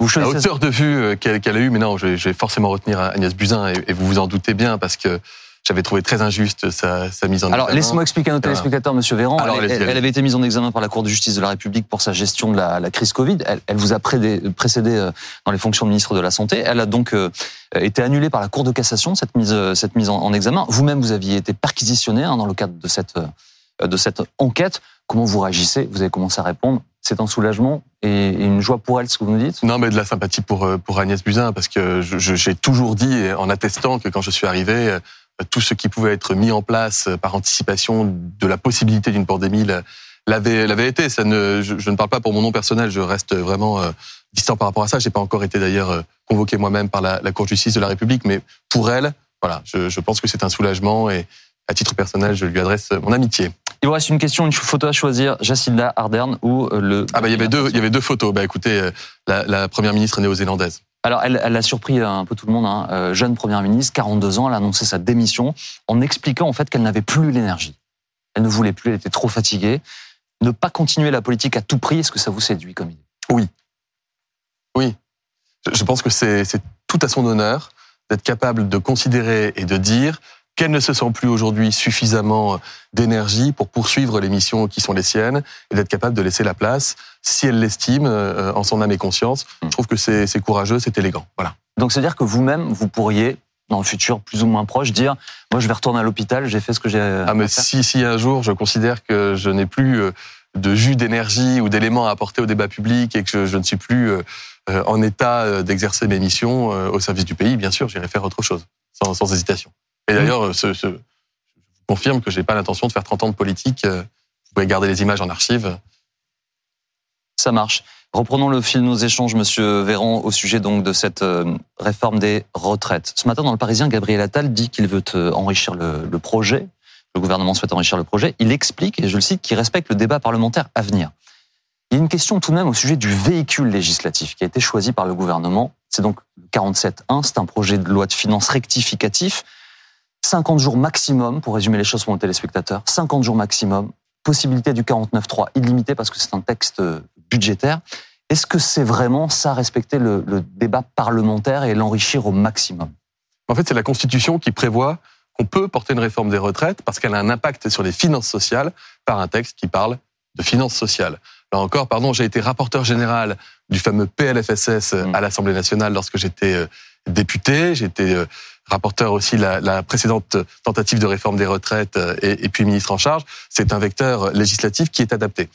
Vous la hauteur de vue euh, qu'elle qu'elle a eue. Mais non, je, je vais forcément retenir Agnès Buzyn et, et vous vous en doutez bien parce que j'avais trouvé très injuste sa, sa mise en Alors, examen. laissez-moi expliquer à nos téléspectateurs, Monsieur Véran. Alors, elle, avait été mise en examen par la Cour de justice de la République pour sa gestion de la, la crise Covid. Elle, elle vous a prédé- précédé euh, dans les fonctions de ministre de la Santé. Elle a donc euh, été annulée par la Cour de cassation, cette mise, euh, cette mise en, en examen. Vous-même, vous aviez été perquisitionné hein, dans le cadre de cette, de cette enquête. Comment vous réagissez? Vous avez commencé à répondre. C'est un soulagement et, une joie pour elle, ce que vous nous dites? Non, mais de la sympathie pour pour Agnès Buzyn parce que j'ai toujours dit en attestant que quand je suis arrivé, tout ce qui pouvait être mis en place euh, par anticipation de la possibilité d'une pandémie la- l'avait l'avait été. Ça ne, je, je ne parle pas pour mon nom personnel. Je reste vraiment euh, distant par rapport à ça. J'ai pas encore été d'ailleurs euh, convoqué moi-même par la, la Cour de justice de la République, mais pour elle, voilà, je, je pense que c'est un soulagement et à titre personnel, je lui adresse mon amitié. Il vous reste une question, une photo à choisir Jacinda Ardern ou le. Ah bah il y avait deux, il y avait deux photos. Bah écoutez, la, la première ministre néo-zélandaise. Alors, elle, elle a surpris un peu tout le monde. Hein. Euh, jeune première ministre, 42 ans, elle a annoncé sa démission en expliquant en fait qu'elle n'avait plus l'énergie. Elle ne voulait plus, elle était trop fatiguée. Ne pas continuer la politique à tout prix, est-ce que ça vous séduit comme idée? Oui. Je- Je pense que c'est tout à son honneur d'être capable de considérer et de dire qu'elle ne se sent plus aujourd'hui suffisamment d'énergie pour poursuivre les missions qui sont les siennes et d'être capable de laisser la place, si elle l'estime, euh, en son âme et conscience. Mm. Je trouve que c'est c'est courageux, c'est élégant. Voilà. Donc, c'est-à-dire que vous-même, vous pourriez, dans le futur plus ou moins proche, dire Moi, je vais retourner à l'hôpital, j'ai fait ce que j'ai. à Ah mais faire. si, si un jour je considère que je n'ai plus euh, de jus d'énergie ou d'éléments à apporter au débat public et que je, je ne suis plus euh, euh, en état euh, d'exercer mes missions euh, au service du pays, bien sûr, j'irai faire autre chose, sans, sans hésitation. Et d'ailleurs, euh, ce, ce- je vous confirme que j'ai pas l'intention de faire 30 ans de politique. euh, Vous pouvez garder les images en archive. Ça marche. Reprenons le fil de nos échanges, Monsieur Véran, au sujet donc de cette euh, réforme des retraites. Ce matin, dans le Parisien, Gabriel Attal dit qu'il veut euh, enrichir le, le projet. Le gouvernement souhaite enrichir le projet. Il explique, et je le cite, qu'il respecte le débat parlementaire à venir. Il y a une question tout de même au sujet du véhicule législatif qui a été choisi par le gouvernement. C'est donc le 47.1, c'est un projet de loi de finances rectificatif. 50 jours maximum, pour résumer les choses pour nos téléspectateurs, 50 jours maximum, possibilité du 49.3 illimité parce que c'est un texte euh, budgétaire. Est-ce que c'est vraiment ça, respecter le, le débat parlementaire et l'enrichir au maximum? En fait, c'est la Constitution qui prévoit qu'on peut porter une réforme des retraites parce qu'elle a un impact sur les finances sociales par un texte qui parle de finances sociales. Là encore, pardon, j'ai été rapporteur général du fameux PLFSS Mm. à l'Assemblée nationale lorsque j'étais euh, député. J'étais euh, rapporteur aussi la, la précédente tentative de réforme des retraites euh, et, et puis ministre en charge. C'est un vecteur législatif qui est adapté.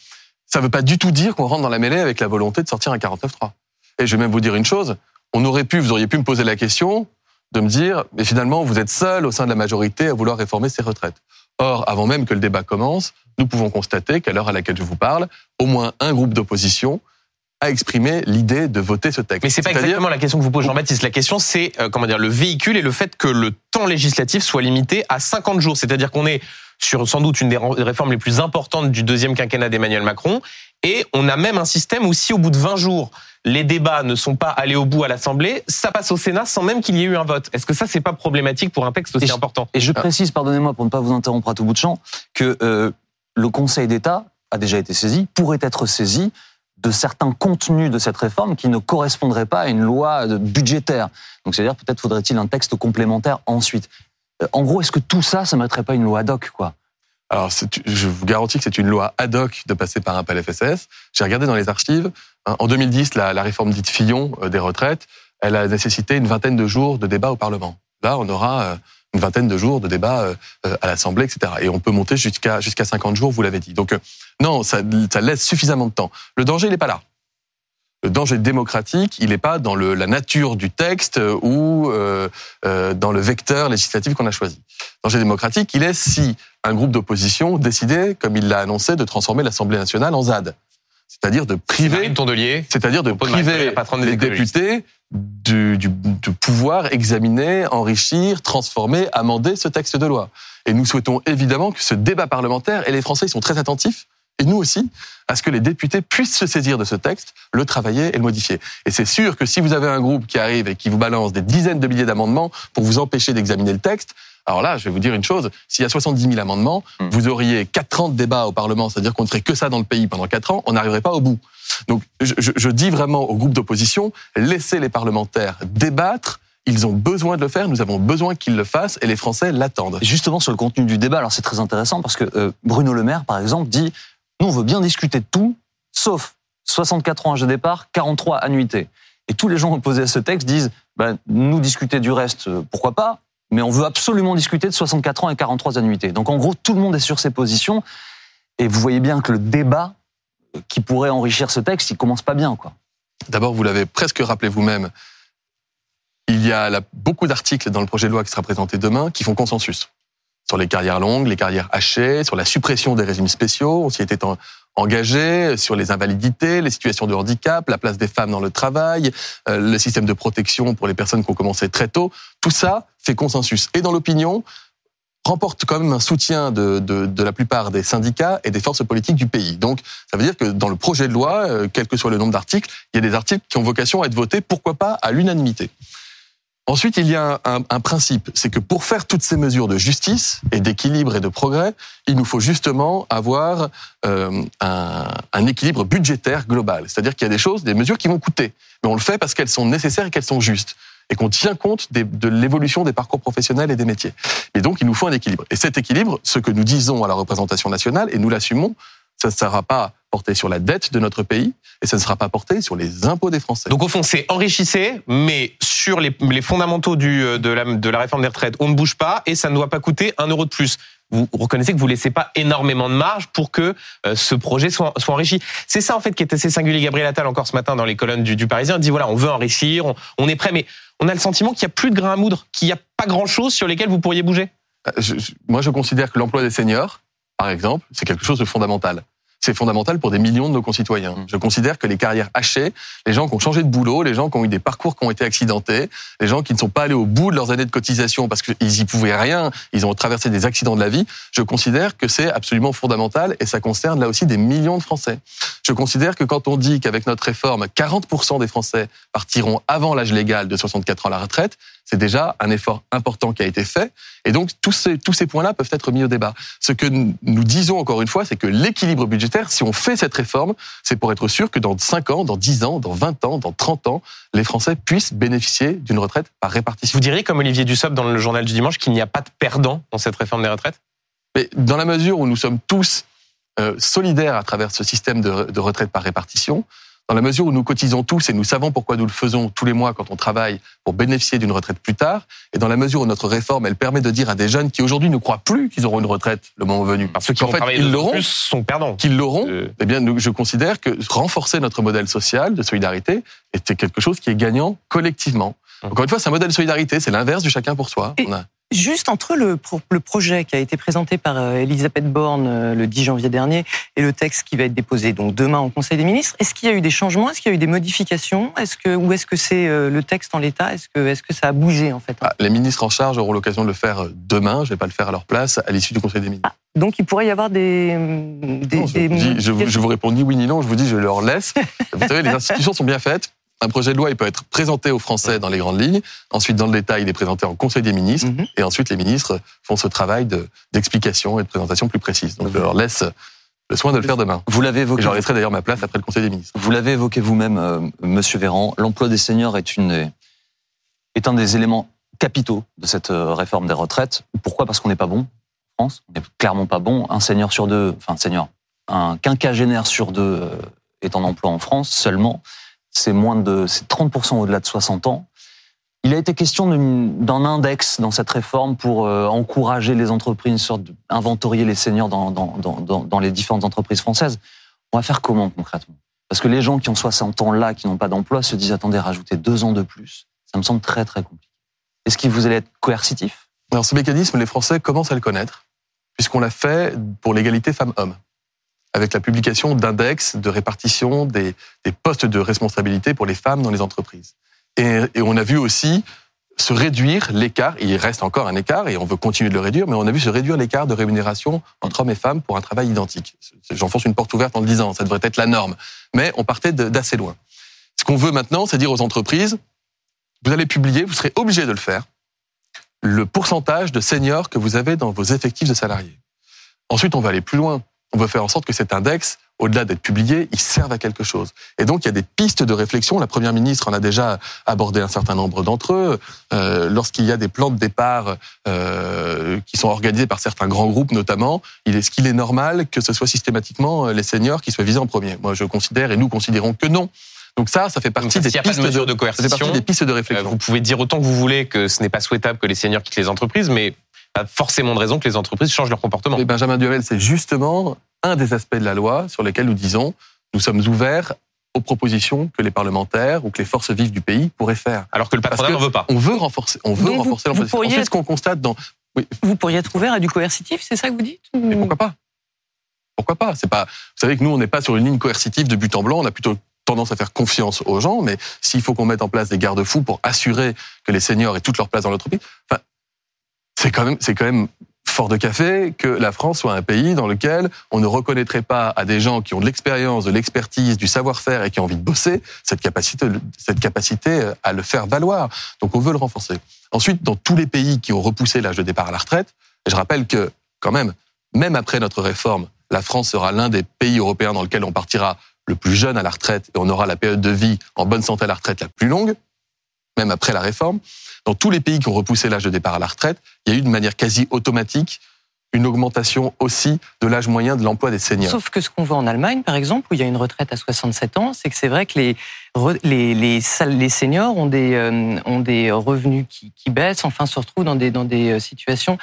Ça ne veut pas du tout dire qu'on rentre dans la mêlée avec la volonté de sortir un 49.3. Et je vais même vous dire une chose. On aurait pu, vous auriez pu me poser la question de me dire, mais finalement, vous êtes seul au sein de la majorité à vouloir réformer ces retraites. Or, avant même que le débat commence, nous pouvons constater qu'à l'heure à laquelle je vous parle, au moins un groupe d'opposition a exprimé l'idée de voter ce texte. Mais c'est pas exactement la question que vous pose Jean-Baptiste. La question, c'est euh, comment dire le véhicule et le fait que le temps législatif soit limité à 50 jours. C'est-à-dire qu'on est sur sans doute une des réformes les plus importantes du deuxième quinquennat d'Emmanuel Macron. Et on a même un système où si au bout de 20 jours, les débats ne sont pas allés au bout à l'Assemblée, ça passe au Sénat sans même qu'il y ait eu un vote. Est-ce que ça, c'est pas problématique pour un texte aussi Et je- important? Et je précise, pardonnez-moi pour ne pas vous interrompre à tout bout de champ, que euh, le Conseil d'État a déjà été saisi, pourrait être saisi de certains contenus de cette réforme qui ne correspondraient pas à une loi euh, budgétaire. Donc c'est-à-dire peut-être faudrait-il un texte complémentaire ensuite. Euh, En gros, est-ce que tout ça, ça ne mériterait pas une loi ad hoc, quoi? Alors, je vous garantis que c'est une loi ad hoc de passer par un PLFSS. J'ai regardé dans les archives. hein, En 2010, la, réforme dite Fillon euh, des retraites, elle a nécessité une vingtaine de jours de débat au Parlement. Là, on aura une vingtaine de jours de débat euh, euh, à l'Assemblée, etc. Et on peut monter jusqu'à jusqu'à 50 jours, vous l'avez dit. Donc euh, non, ça, ça laisse suffisamment de temps. Le danger, il n'est pas là. Le danger démocratique, il n'est pas dans le, la nature du texte ou euh, euh, dans le vecteur législatif qu'on a choisi. Le danger démocratique, il est si un groupe d'opposition décidait, comme il l'a annoncé, de transformer l'Assemblée nationale en ZAD. C'est-à-dire de priver, c'est-à-dire de priver les députés du, du, de pouvoir examiner, enrichir, transformer, amender ce texte de loi. Et nous souhaitons évidemment que ce débat parlementaire, et les Français ils sont très attentifs, et nous aussi, à ce que les députés puissent se saisir de ce texte, le travailler et le modifier. Et c'est sûr que si vous avez un groupe qui arrive et qui vous balance des dizaines de milliers d'amendements pour vous empêcher d'examiner le texte, alors là, je vais vous dire une chose, s'il y a 70 000 amendements, Hmm. vous auriez 4 ans de débat au Parlement, c'est-à-dire qu'on ne ferait que ça dans le pays pendant 4 ans, on n'arriverait pas au bout. Donc je, dis vraiment au groupe d'opposition, laissez les parlementaires débattre, ils ont besoin de le faire, nous avons besoin qu'ils le fassent et les Français l'attendent. Justement sur le contenu du débat, alors c'est très intéressant parce que euh, Bruno Le Maire, par exemple, dit nous on veut bien discuter de tout, sauf 64 ans de départ, 43 annuités. Et tous les gens opposés à ce texte disent bah, nous discuter du reste, euh, pourquoi pas, mais on veut absolument discuter de 64 ans et 43 annuités. Donc en gros, tout le monde est sur ses positions et vous voyez bien que le débat qui pourrait enrichir ce texte, il commence pas bien, quoi. D'abord, vous l'avez presque rappelé vous-même, il y a beaucoup d'articles dans le projet de loi qui sera présenté demain qui font consensus sur les carrières longues, les carrières hachées, sur la suppression des régimes spéciaux, on s'y était en- engagé, sur les invalidités, les situations de handicap, la place des femmes dans le travail, euh, le système de protection pour les personnes qui ont commencé très tôt. Tout ça fait consensus. Et dans l'opinion, remporte quand même un soutien de, de, de la plupart des syndicats et des forces politiques du pays. Donc, ça veut dire que dans le projet de loi, euh, quel que soit le nombre d'articles, il y a des articles qui ont vocation à être votés, pourquoi pas, à l'unanimité. Ensuite, il y a un, un principe, c'est que pour faire toutes ces mesures de justice et d'équilibre et de progrès, il nous faut justement avoir euh, un, un équilibre budgétaire global. C'est-à-dire qu'il y a des choses, des mesures qui vont coûter, mais on le fait parce qu'elles sont nécessaires et qu'elles sont justes et qu'on tient compte des- de l'évolution des parcours professionnels et des métiers. Et donc, il nous faut un équilibre. Et cet équilibre, ce que nous disons à la représentation nationale, et nous l'assumons, ça ne sera pas porté sur la dette de notre pays, et ça ne sera pas porté sur les impôts des Français. Donc au fond, c'est enrichissez, mais sur les, les fondamentaux du, euh, de, la, de la réforme des retraites, on ne bouge pas et ça ne doit pas coûter un euro de plus. Vous reconnaissez que vous laissez pas énormément de marge pour que euh, ce projet soit, soit enrichi. C'est ça en fait qui est assez singulier. Gabriel Attal encore ce matin dans les colonnes du, du Parisien dit voilà on veut enrichir, on, on est prêt, mais on a le sentiment qu'il y a plus de grain à moudre, qu'il n'y a pas grand chose sur lesquels vous pourriez bouger. Euh, je- je- moi, je considère que l'emploi des seniors, par exemple, c'est quelque chose de fondamental. C'est fondamental pour des millions de nos concitoyens. Mm. Je considère que les carrières hachées, les gens qui ont changé de boulot, les gens qui ont eu des parcours qui ont été accidentés, les gens qui ne sont pas allés au bout de leurs années de cotisation parce qu'ils y pouvaient rien, ils ont traversé des accidents de la vie, je considère que c'est absolument fondamental et ça concerne là aussi des millions de Français. Je considère que quand on dit qu'avec notre réforme, 40% des Français partiront avant l'âge légal de 64 ans à la retraite, c'est déjà un effort important qui a été fait. Et donc, tous ces, tous ces points-là peuvent être mis au débat. Ce que nous disons encore une fois, c'est que l'équilibre budgétaire, si on fait cette réforme, c'est pour être sûr que dans 5 ans, dans 10 ans, dans 20 ans, dans 30 ans, les Français puissent bénéficier d'une retraite par répartition. Vous diriez comme Olivier Dussopt dans le journal du dimanche qu'il n'y a pas de perdant dans cette réforme des retraites? Mais dans la mesure où nous sommes tous euh, solidaires à travers ce système de, de retraite par répartition, dans la mesure où nous cotisons tous et nous savons pourquoi nous le faisons tous les mois quand on travaille pour bénéficier d'une retraite plus tard, et dans la mesure où notre réforme, elle permet de dire à des jeunes qui aujourd'hui ne croient plus qu'ils auront une retraite le moment venu, Parce qu'en fait ils l'auront, sont perdants. qu'ils l'auront, Euh, eh bien, nous, je considère que renforcer notre modèle social de solidarité était quelque chose qui est gagnant collectivement. Hum. Encore une fois, c'est un modèle de solidarité, c'est l'inverse du chacun pour soi. Et- On a- Juste entre le, pro- le projet qui a été présenté par euh, Elisabeth Borne euh, le 10 janvier dernier et le texte qui va être déposé donc demain au Conseil des ministres, est-ce qu'il y a eu des changements? Est-ce qu'il y a eu des modifications? Est-ce que ou est-ce que c'est euh, le texte en l'état? Est-ce que est-ce que ça a bougé en fait? Ah, les ministres en charge auront l'occasion de le faire demain. Je ne vais pas le faire à leur place à l'issue du Conseil des ministres. Donc il pourrait y avoir des des, Non, je, des dis- je, vous réponds ni oui ni non. Je vous dis, je leur laisse. vous savez, les institutions sont bien faites. Un projet de loi, il peut être présenté aux Français dans les grandes lignes. Ensuite, dans le détail, il est présenté en Conseil des ministres. Mhm. Et ensuite, les ministres font ce travail de- d'explication et de présentation plus précise. Donc, je leur laisse le soin de le faire demain. Vous l'avez Et évoqué. j'en laisserai d'ailleurs ma place après le Conseil des ministres. Vous l'avez évoqué vous-même, euh, Monsieur Véran. L'emploi des seniors est une est un des éléments capitaux de cette euh, réforme des retraites. Pourquoi? Parce qu'on n'est pas bon en France. On n'est clairement pas bon. Un senior sur deux, enfin un senior, un quinquagénaire sur deux euh, est en emploi en France seulement. C'est moins de, c'est 30% au-delà de 60 ans. Il a été question d'un index dans cette réforme pour euh, encourager les entreprises, une sorte les seniors dans, les différentes entreprises françaises. On va faire comment concrètement? Parce que les gens qui ont 60 ans là, qui n'ont pas d'emploi, se disent attendez, rajouter deux ans de plus. Ça me semble très très compliqué. Est-ce qu'il vous allez être coercitif? Alors ce mécanisme, les Français commencent à le connaître, puisqu'on l'a fait pour l'égalité femmes-hommes avec la publication d'index de répartition des, postes de responsabilité pour les femmes dans les entreprises. Et, et on a vu aussi se réduire l'écart, il reste encore un écart et on veut continuer de le réduire, mais on a vu se réduire l'écart de rémunération entre hommes et femmes pour un travail identique. J'enfonce une porte ouverte en le disant, ça devrait être la norme. Mais on partait d'assez loin. Ce qu'on veut maintenant, c'est dire aux entreprises, vous allez publier, vous serez obligé de le faire, le pourcentage de seniors que vous avez dans vos effectifs de salariés. Ensuite, on va aller plus loin on veut faire en sorte que cet index, au-delà d'être publié, il serve à quelque chose. Et donc, il y a des pistes de réflexion. La Première ministre en a déjà abordé un certain nombre d'entre eux. Euh, Lorsqu'il y a des plans de départ euh, qui sont organisés par certains grands groupes, notamment, il est ce qu'il est normal que ce soit systématiquement euh, les seniors qui soient visés en premier. Moi, je considère, et nous considérons que non. Donc ça, ça fait partie des pistes de, de coercition. des pistes de réflexion. Euh, vous pouvez dire autant que vous voulez que ce n'est pas souhaitable que les seniors quittent les entreprises, mais forcément de raison que les entreprises changent leur comportement. Et Benjamin Duhamel, c'est justement un des aspects de la loi sur lesquels nous disons nous sommes ouverts aux propositions que les parlementaires ou que les forces vives du pays pourraient faire. Alors que le patronat n'en veut pas. On veut renforcer, on veut renforcer vous, pourriez... fait, ce qu'on constate dans. Vous pourriez être ouvert à du coercitif, c'est ça que vous dites Mais pourquoi pas? Pourquoi pas? C'est pas. Vous savez que nous, on n'est pas sur une ligne coercitive de but en blanc. On a plutôt tendance à faire confiance aux gens, mais s'il faut qu'on mette en place des garde-fous pour assurer que les seniors aient toute leur place dans l'entreprise, enfin, c'est quand même, c'est quand même fort de café que la France soit un pays dans lequel on ne reconnaîtrait pas à des gens qui ont de l'expérience, de l'expertise, du savoir-faire et qui ont envie de bosser cette capacité, cette capacité euh, à le faire valoir. Donc on veut le renforcer. Ensuite, dans tous les pays qui ont repoussé l'âge de départ à la retraite, je rappelle que quand même, même après notre réforme, la France sera l'un des pays européens dans lequel on partira le plus jeune à la retraite et on aura la période de vie en bonne santé à la retraite la plus longue, même après la réforme dans tous les pays qui ont repoussé l'âge de départ à la retraite, il y a eu de manière quasi automatique une augmentation aussi de l'âge moyen de l'emploi des seniors. Sauf que ce qu'on voit en Allemagne, par exemple, où il y a une retraite à 67 ans, c'est que c'est vrai que les, les, les, les seniors ont des, euh, ont des revenus qui, qui, baissent, enfin se retrouvent dans des, dans des euh, situations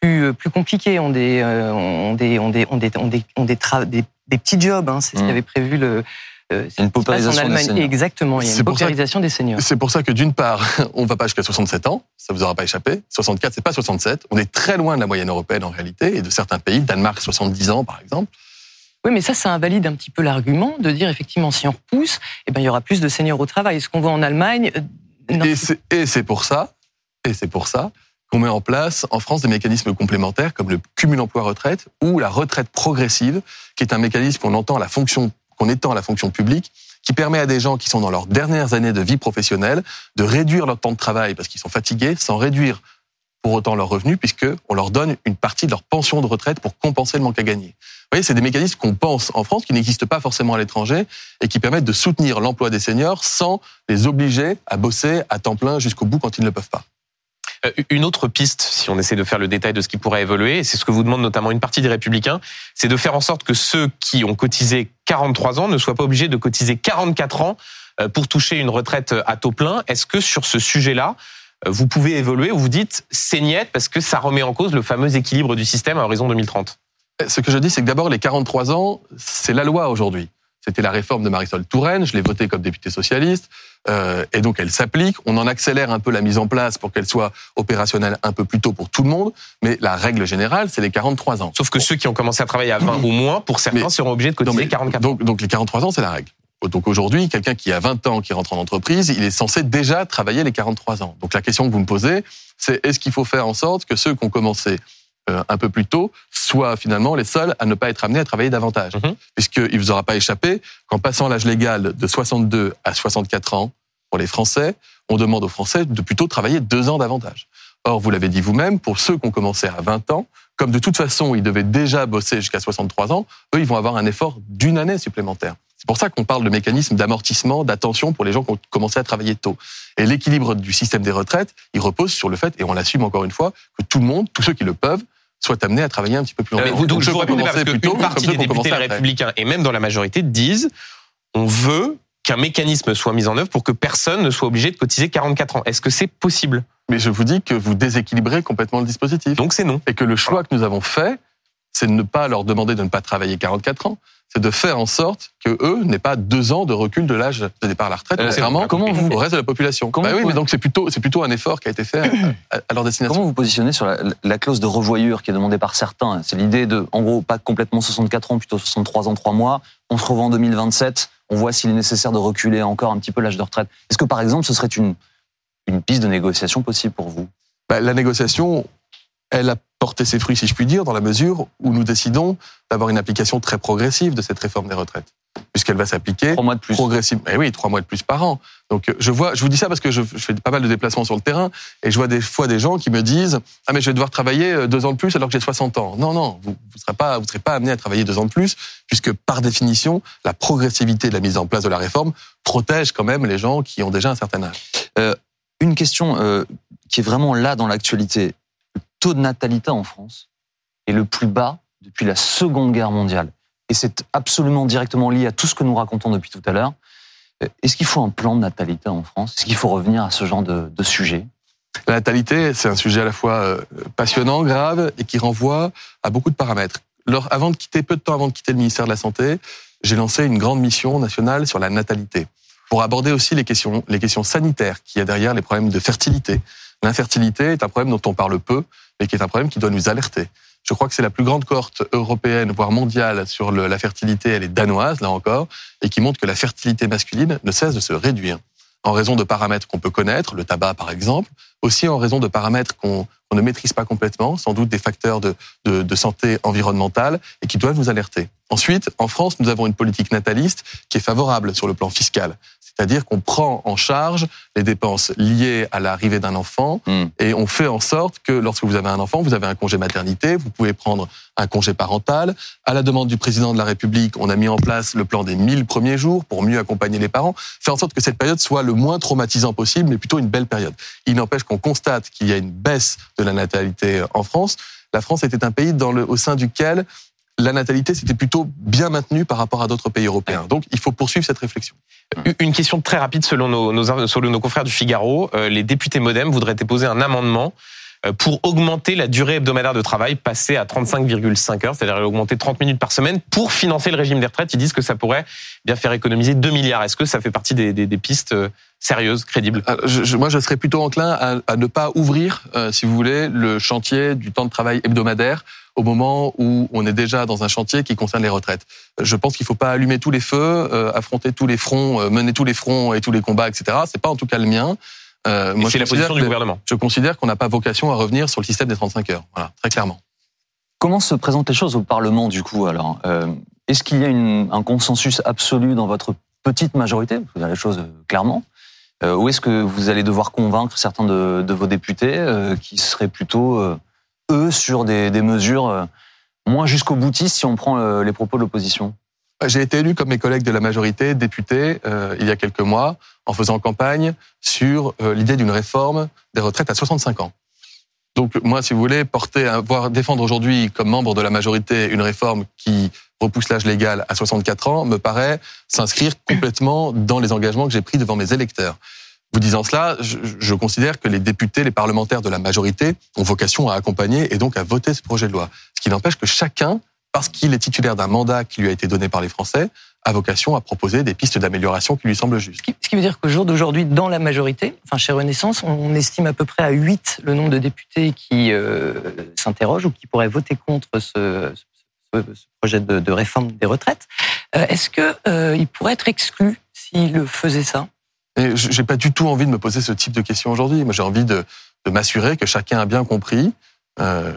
plus, euh, plus compliquées, ont des, ont des, ont des, ont des, ont des, ont des, des, des petits jobs, hein, c'est ce mmh. qu'avait prévu le, c'est une paupérisation des seniors. Exactement, il y a une paupérisation des seniors. C'est pour ça que d'une part, on ne va pas jusqu'à 67 ans, ça vous aura pas échappé. 64, c'est pas 67. On est très loin de la moyenne européenne en réalité et de certains pays, Danemark 70 ans par exemple. Oui, mais ça, ça invalide un petit peu l'argument de dire effectivement si on repousse, eh ben il y aura plus de seniors au travail. Ce qu'on voit en Allemagne. Euh, et c'est pour ça, et c'est pour ça qu'on met en place en France des mécanismes complémentaires comme le cumul emploi-retraite ou la retraite progressive, qui est un mécanisme qu'on entend à la fonction qu'on étend à la fonction publique, qui permet à des gens qui sont dans leurs dernières années de vie professionnelle de réduire leur temps de travail parce qu'ils sont fatigués, sans réduire pour autant leurs revenus, puisqu'on leur donne une partie de leur pension de retraite pour compenser le manque à gagner. Vous voyez, c'est des mécanismes qu'on pense en France, qui n'existent pas forcément à l'étranger, et qui permettent de soutenir l'emploi des seniors sans les obliger à bosser à temps plein jusqu'au bout quand ils ne le peuvent pas. Euh, une autre piste, si on essaie de faire le détail de ce qui pourrait évoluer, c'est ce que vous demande notamment une partie des républicains, c'est de faire en sorte que ceux qui ont cotisé 43 ans ne soient pas obligés de cotiser 44 ans euh, pour toucher une retraite à taux plein. Est-ce que sur ce sujet-là, euh, vous pouvez évoluer ou vous dites c'est parce que ça remet en cause le fameux équilibre du système à horizon 2030 Ce que je dis, c'est que d'abord, les 43 ans, c'est la loi aujourd'hui. C'était la réforme de Marisol Touraine, je l'ai votée comme député socialiste. Euh, et donc elle s'applique. On en accélère un peu la mise en place pour qu'elle soit opérationnelle un peu plus tôt pour tout le monde, mais la règle générale, c'est les 43 ans. Sauf que ceux qui ont commencé à travailler à 20 ou moins, pour certains, seront obligés de cotiser 44 ans. Donc, donc les 43 ans, c'est la règle. Donc aujourd'hui, quelqu'un qui a 20 ans, qui rentre en entreprise, il est censé déjà travailler les 43 ans. Donc la question que vous me posez, c'est est-ce qu'il faut faire en sorte que ceux qui ont commencé un peu plus tôt soient finalement les seuls à ne pas être amenés à travailler davantage. -hmm. Puisqu'il ne vous aura pas échappé qu'en passant l'âge légal de 62 à 64 ans, pour les Français, on demande aux Français de plutôt travailler deux ans davantage. Or, vous l'avez dit vous-même, pour ceux qui ont commencé à 20 ans, comme de toute façon, ils devaient déjà bosser jusqu'à 63 ans, eux, ils vont avoir un effort d'une année supplémentaire. C'est pour ça qu'on parle de mécanisme d'amortissement, d'attention pour les gens qui ont commencé à travailler tôt. Et l'équilibre du système des retraites, il repose sur le fait, et on l'assume encore une fois, que tout le monde, tous ceux qui le peuvent, soient amenés à travailler un petit peu plus longtemps. Vous, donc, je parce qu'une partie des députés républicains, et même dans la majorité, disent on veut qu'un mécanisme soit mis en œuvre pour que personne ne soit obligé de cotiser 44 ans. Est-ce que c'est possible? Mais je vous dis que vous déséquilibrez complètement le dispositif. Donc c'est non. Et que le choix que nous avons fait, c'est de ne pas leur demander de ne pas travailler 44 ans, c'est de faire en sorte que eux n'aient pas deux ans de recul de l'âge de départ à la retraite, Euh, contrairement comment vous- au reste de la population. Comment Bah oui, vous- mais donc c'est plutôt c'est plutôt un effort qui a été fait à, à leur destination. Comment vous positionnez sur la, la clause de revoyure qui est demandée par certains? C'est l'idée de, en gros, pas complètement 64 ans, plutôt 63 ans, 3 mois. On se revoit en 2027. On voit s'il est nécessaire de reculer encore un petit peu l'âge de retraite. Est-ce que, par exemple, ce serait une, une piste de négociation possible pour vous? Bah, la négociation, elle a porté ses fruits, si je puis dire, dans la mesure où nous décidons d'avoir une application très progressive de cette réforme des retraites, puisqu'elle va s'appliquer Trois mois de plus. progressivement. Eh oui, trois mois de plus par an. Donc euh, je vois, je vous dis ça parce que je, je fais pas mal de déplacements sur le terrain et je vois des fois des gens qui me disent ah mais je vais devoir travailler euh, deux ans de plus alors que j'ai 60 ans. Non non, vous vous serez pas vous serez pas amené à travailler deux ans de plus puisque par définition la progressivité de la mise en place de la réforme protège quand même les gens qui ont déjà un certain âge. Une question euh, qui est vraiment là dans l'actualité. Taux de natalité en France est le plus bas depuis la Seconde Guerre mondiale. Et c'est absolument directement lié à tout ce que nous racontons depuis tout à l'heure. Euh, Est-ce qu'il faut un plan de natalité en France? Est-ce qu'il faut revenir à ce genre de, sujet? La natalité, c'est un sujet à la fois euh, passionnant, grave et qui renvoie à beaucoup de paramètres. Avant de quitter, peu de temps avant de quitter le ministère de la Santé, j'ai lancé une grande mission nationale sur la natalité pour aborder aussi les questions, les questions sanitaires qu'il y a derrière les problèmes de fertilité. L'infertilité est un problème dont on parle peu, mais qui est un problème qui doit nous alerter. Je crois que c'est la plus grande cohorte européenne, voire mondiale, sur la fertilité. Elle est danoise, là encore, et qui montre que la fertilité masculine ne cesse de se réduire en raison de paramètres qu'on peut connaître, le tabac par exemple, aussi en raison de paramètres qu'on ne maîtrise pas complètement, sans doute des facteurs de, de santé environnementale et qui doivent nous alerter. Ensuite, en France, nous avons une politique nataliste qui est favorable sur le plan fiscal. C'est-à-dire qu'on prend en charge les dépenses liées à l'arrivée d'un enfant Hmm. et on fait en sorte que lorsque vous avez un enfant, vous avez un congé maternité, vous pouvez prendre un congé parental. À la demande du président de la République, on a mis en place le plan des 1000 premiers jours pour mieux accompagner les parents, faire en sorte que cette période soit le moins traumatisant possible, mais plutôt une belle période. Il n'empêche qu'on constate qu'il y a une baisse de la natalité en France. La France était un pays dans le, au sein duquel la natalité s'était plutôt bien maintenue par rapport à d'autres pays européens. Donc il faut poursuivre cette réflexion. Une question très rapide selon nos, nos, selon nos confrères du Figaro. Euh, les députés MoDem voudraient déposer un amendement euh, pour augmenter la durée hebdomadaire de travail, passer à 35,5 heures, c'est-à-dire augmenter 30 minutes par semaine pour financer le régime des retraites. Ils disent que ça pourrait bien faire économiser 2 milliards. Est-ce que ça fait partie des, des, des pistes euh, sérieuses, crédibles? Euh, je- moi, je serais plutôt enclin à, à ne pas ouvrir, euh, si vous voulez, le chantier du temps de travail hebdomadaire au moment où on est déjà dans un chantier qui concerne les retraites. Je pense qu'il ne faut pas allumer tous les feux, euh, affronter tous les fronts, euh, mener tous les fronts et tous les combats, etc. C'est pas en tout cas le mien. Euh, Et moi, C'est je la considère position du gouvernement. Je considère qu'on n'a pas vocation à revenir sur le système des 35 heures. Voilà, très clairement. Comment se présentent les choses au Parlement, du coup, alors? Euh, Est-ce qu'il y a une- un consensus absolu dans votre petite majorité? Vous dire les choses clairement. Euh, ou est-ce que vous allez devoir convaincre certains de, de vos députés euh, qui seraient plutôt, euh, eux, sur des, mesures euh, moins jusqu'au boutiste si on prend euh, les propos de l'opposition? J'ai été élu comme mes collègues de la majorité, député, euh, il y a quelques mois, en faisant campagne sur l'idée d'une réforme des retraites à 65 ans. Donc moi, si vous voulez, porter, voir défendre aujourd'hui comme membre de la majorité une réforme qui repousse l'âge légal à 64 ans me paraît s'inscrire complètement dans les engagements que j'ai pris devant mes électeurs. Vous disant cela, je, considère que les députés, les parlementaires de la majorité ont vocation à accompagner et donc à voter ce projet de loi. Ce qui n'empêche que chacun, parce qu'il est titulaire d'un mandat qui lui a été donné par les Français, a vocation à proposer des pistes d'amélioration qui lui semblent justes. Ce qui, veut dire qu'au jour d'aujourd'hui, dans la majorité, enfin chez Renaissance, on estime à peu près à 8 le nombre de députés qui euh, s'interrogent ou qui pourraient voter contre ce, projet de, réforme des retraites. Euh, Est-ce que euh, il pourrait être exclu s'il le faisait ça? Et j'ai pas du tout envie de me poser ce type de questions aujourd'hui. J'ai envie de, de m'assurer que chacun a bien compris euh,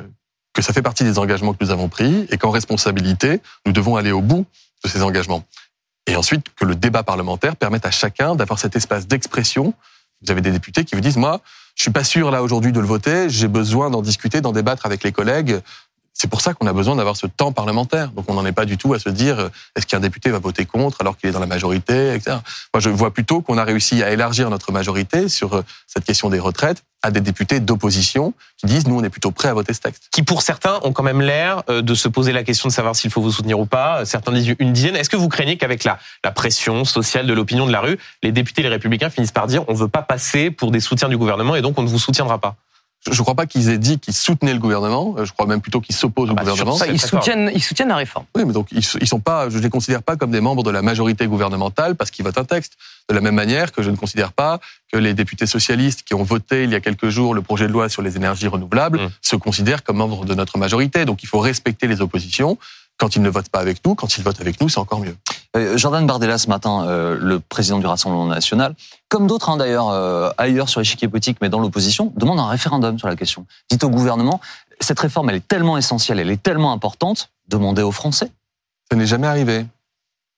que ça fait partie des engagements que nous avons pris et qu'en responsabilité, nous devons aller au bout de ces engagements. Et ensuite, que le débat parlementaire permette à chacun d'avoir cet espace d'expression. Vous avez des députés qui vous disent, moi, je suis pas sûr là aujourd'hui de le voter, j'ai besoin d'en discuter, d'en débattre avec les collègues. C'est pour ça qu'on a besoin d'avoir ce temps parlementaire. Donc on n'en est pas du tout à se dire euh, est-ce qu'un député va voter contre alors qu'il est dans la majorité, etc. Moi je vois plutôt qu'on a réussi à élargir notre majorité sur euh, cette question des retraites à des députés d'opposition qui disent nous on est plutôt prêts à voter ce texte. Qui pour certains ont quand même l'air euh, de se poser la question de savoir s'il faut vous soutenir ou pas. Certains disent une dizaine. Est-ce que vous craignez qu'avec la, la pression sociale de l'opinion de la rue, les députés les républicains finissent par dire on veut pas passer pour des soutiens du gouvernement et donc on ne vous soutiendra pas? Je ne crois pas qu'ils aient dit qu'ils soutenaient le gouvernement. Je crois même plutôt qu'ils s'opposent Ah au bah, gouvernement. ça, Ils soutiennent, ils soutiennent la réforme. Oui, mais donc ils, ils sont pas. Je les considère pas comme des membres de la majorité gouvernementale parce qu'ils votent un texte. De la même manière que je ne considère pas que les députés socialistes qui ont voté il y a quelques jours le projet de loi sur les énergies renouvelables Mmh. se considèrent comme membres de notre majorité. Donc il faut respecter les oppositions. Quand ils ne votent pas avec nous, quand ils votent avec nous, c'est encore mieux. Euh, Jordan Bardella, ce matin, euh, le président du Rassemblement national, comme d'autres hein, d'ailleurs euh, ailleurs sur l'échiquier politique, mais dans l'opposition, demande un référendum sur la question. Dites au gouvernement, cette réforme, elle est tellement essentielle, elle est tellement importante, demandez aux Français. Ça n'est jamais arrivé.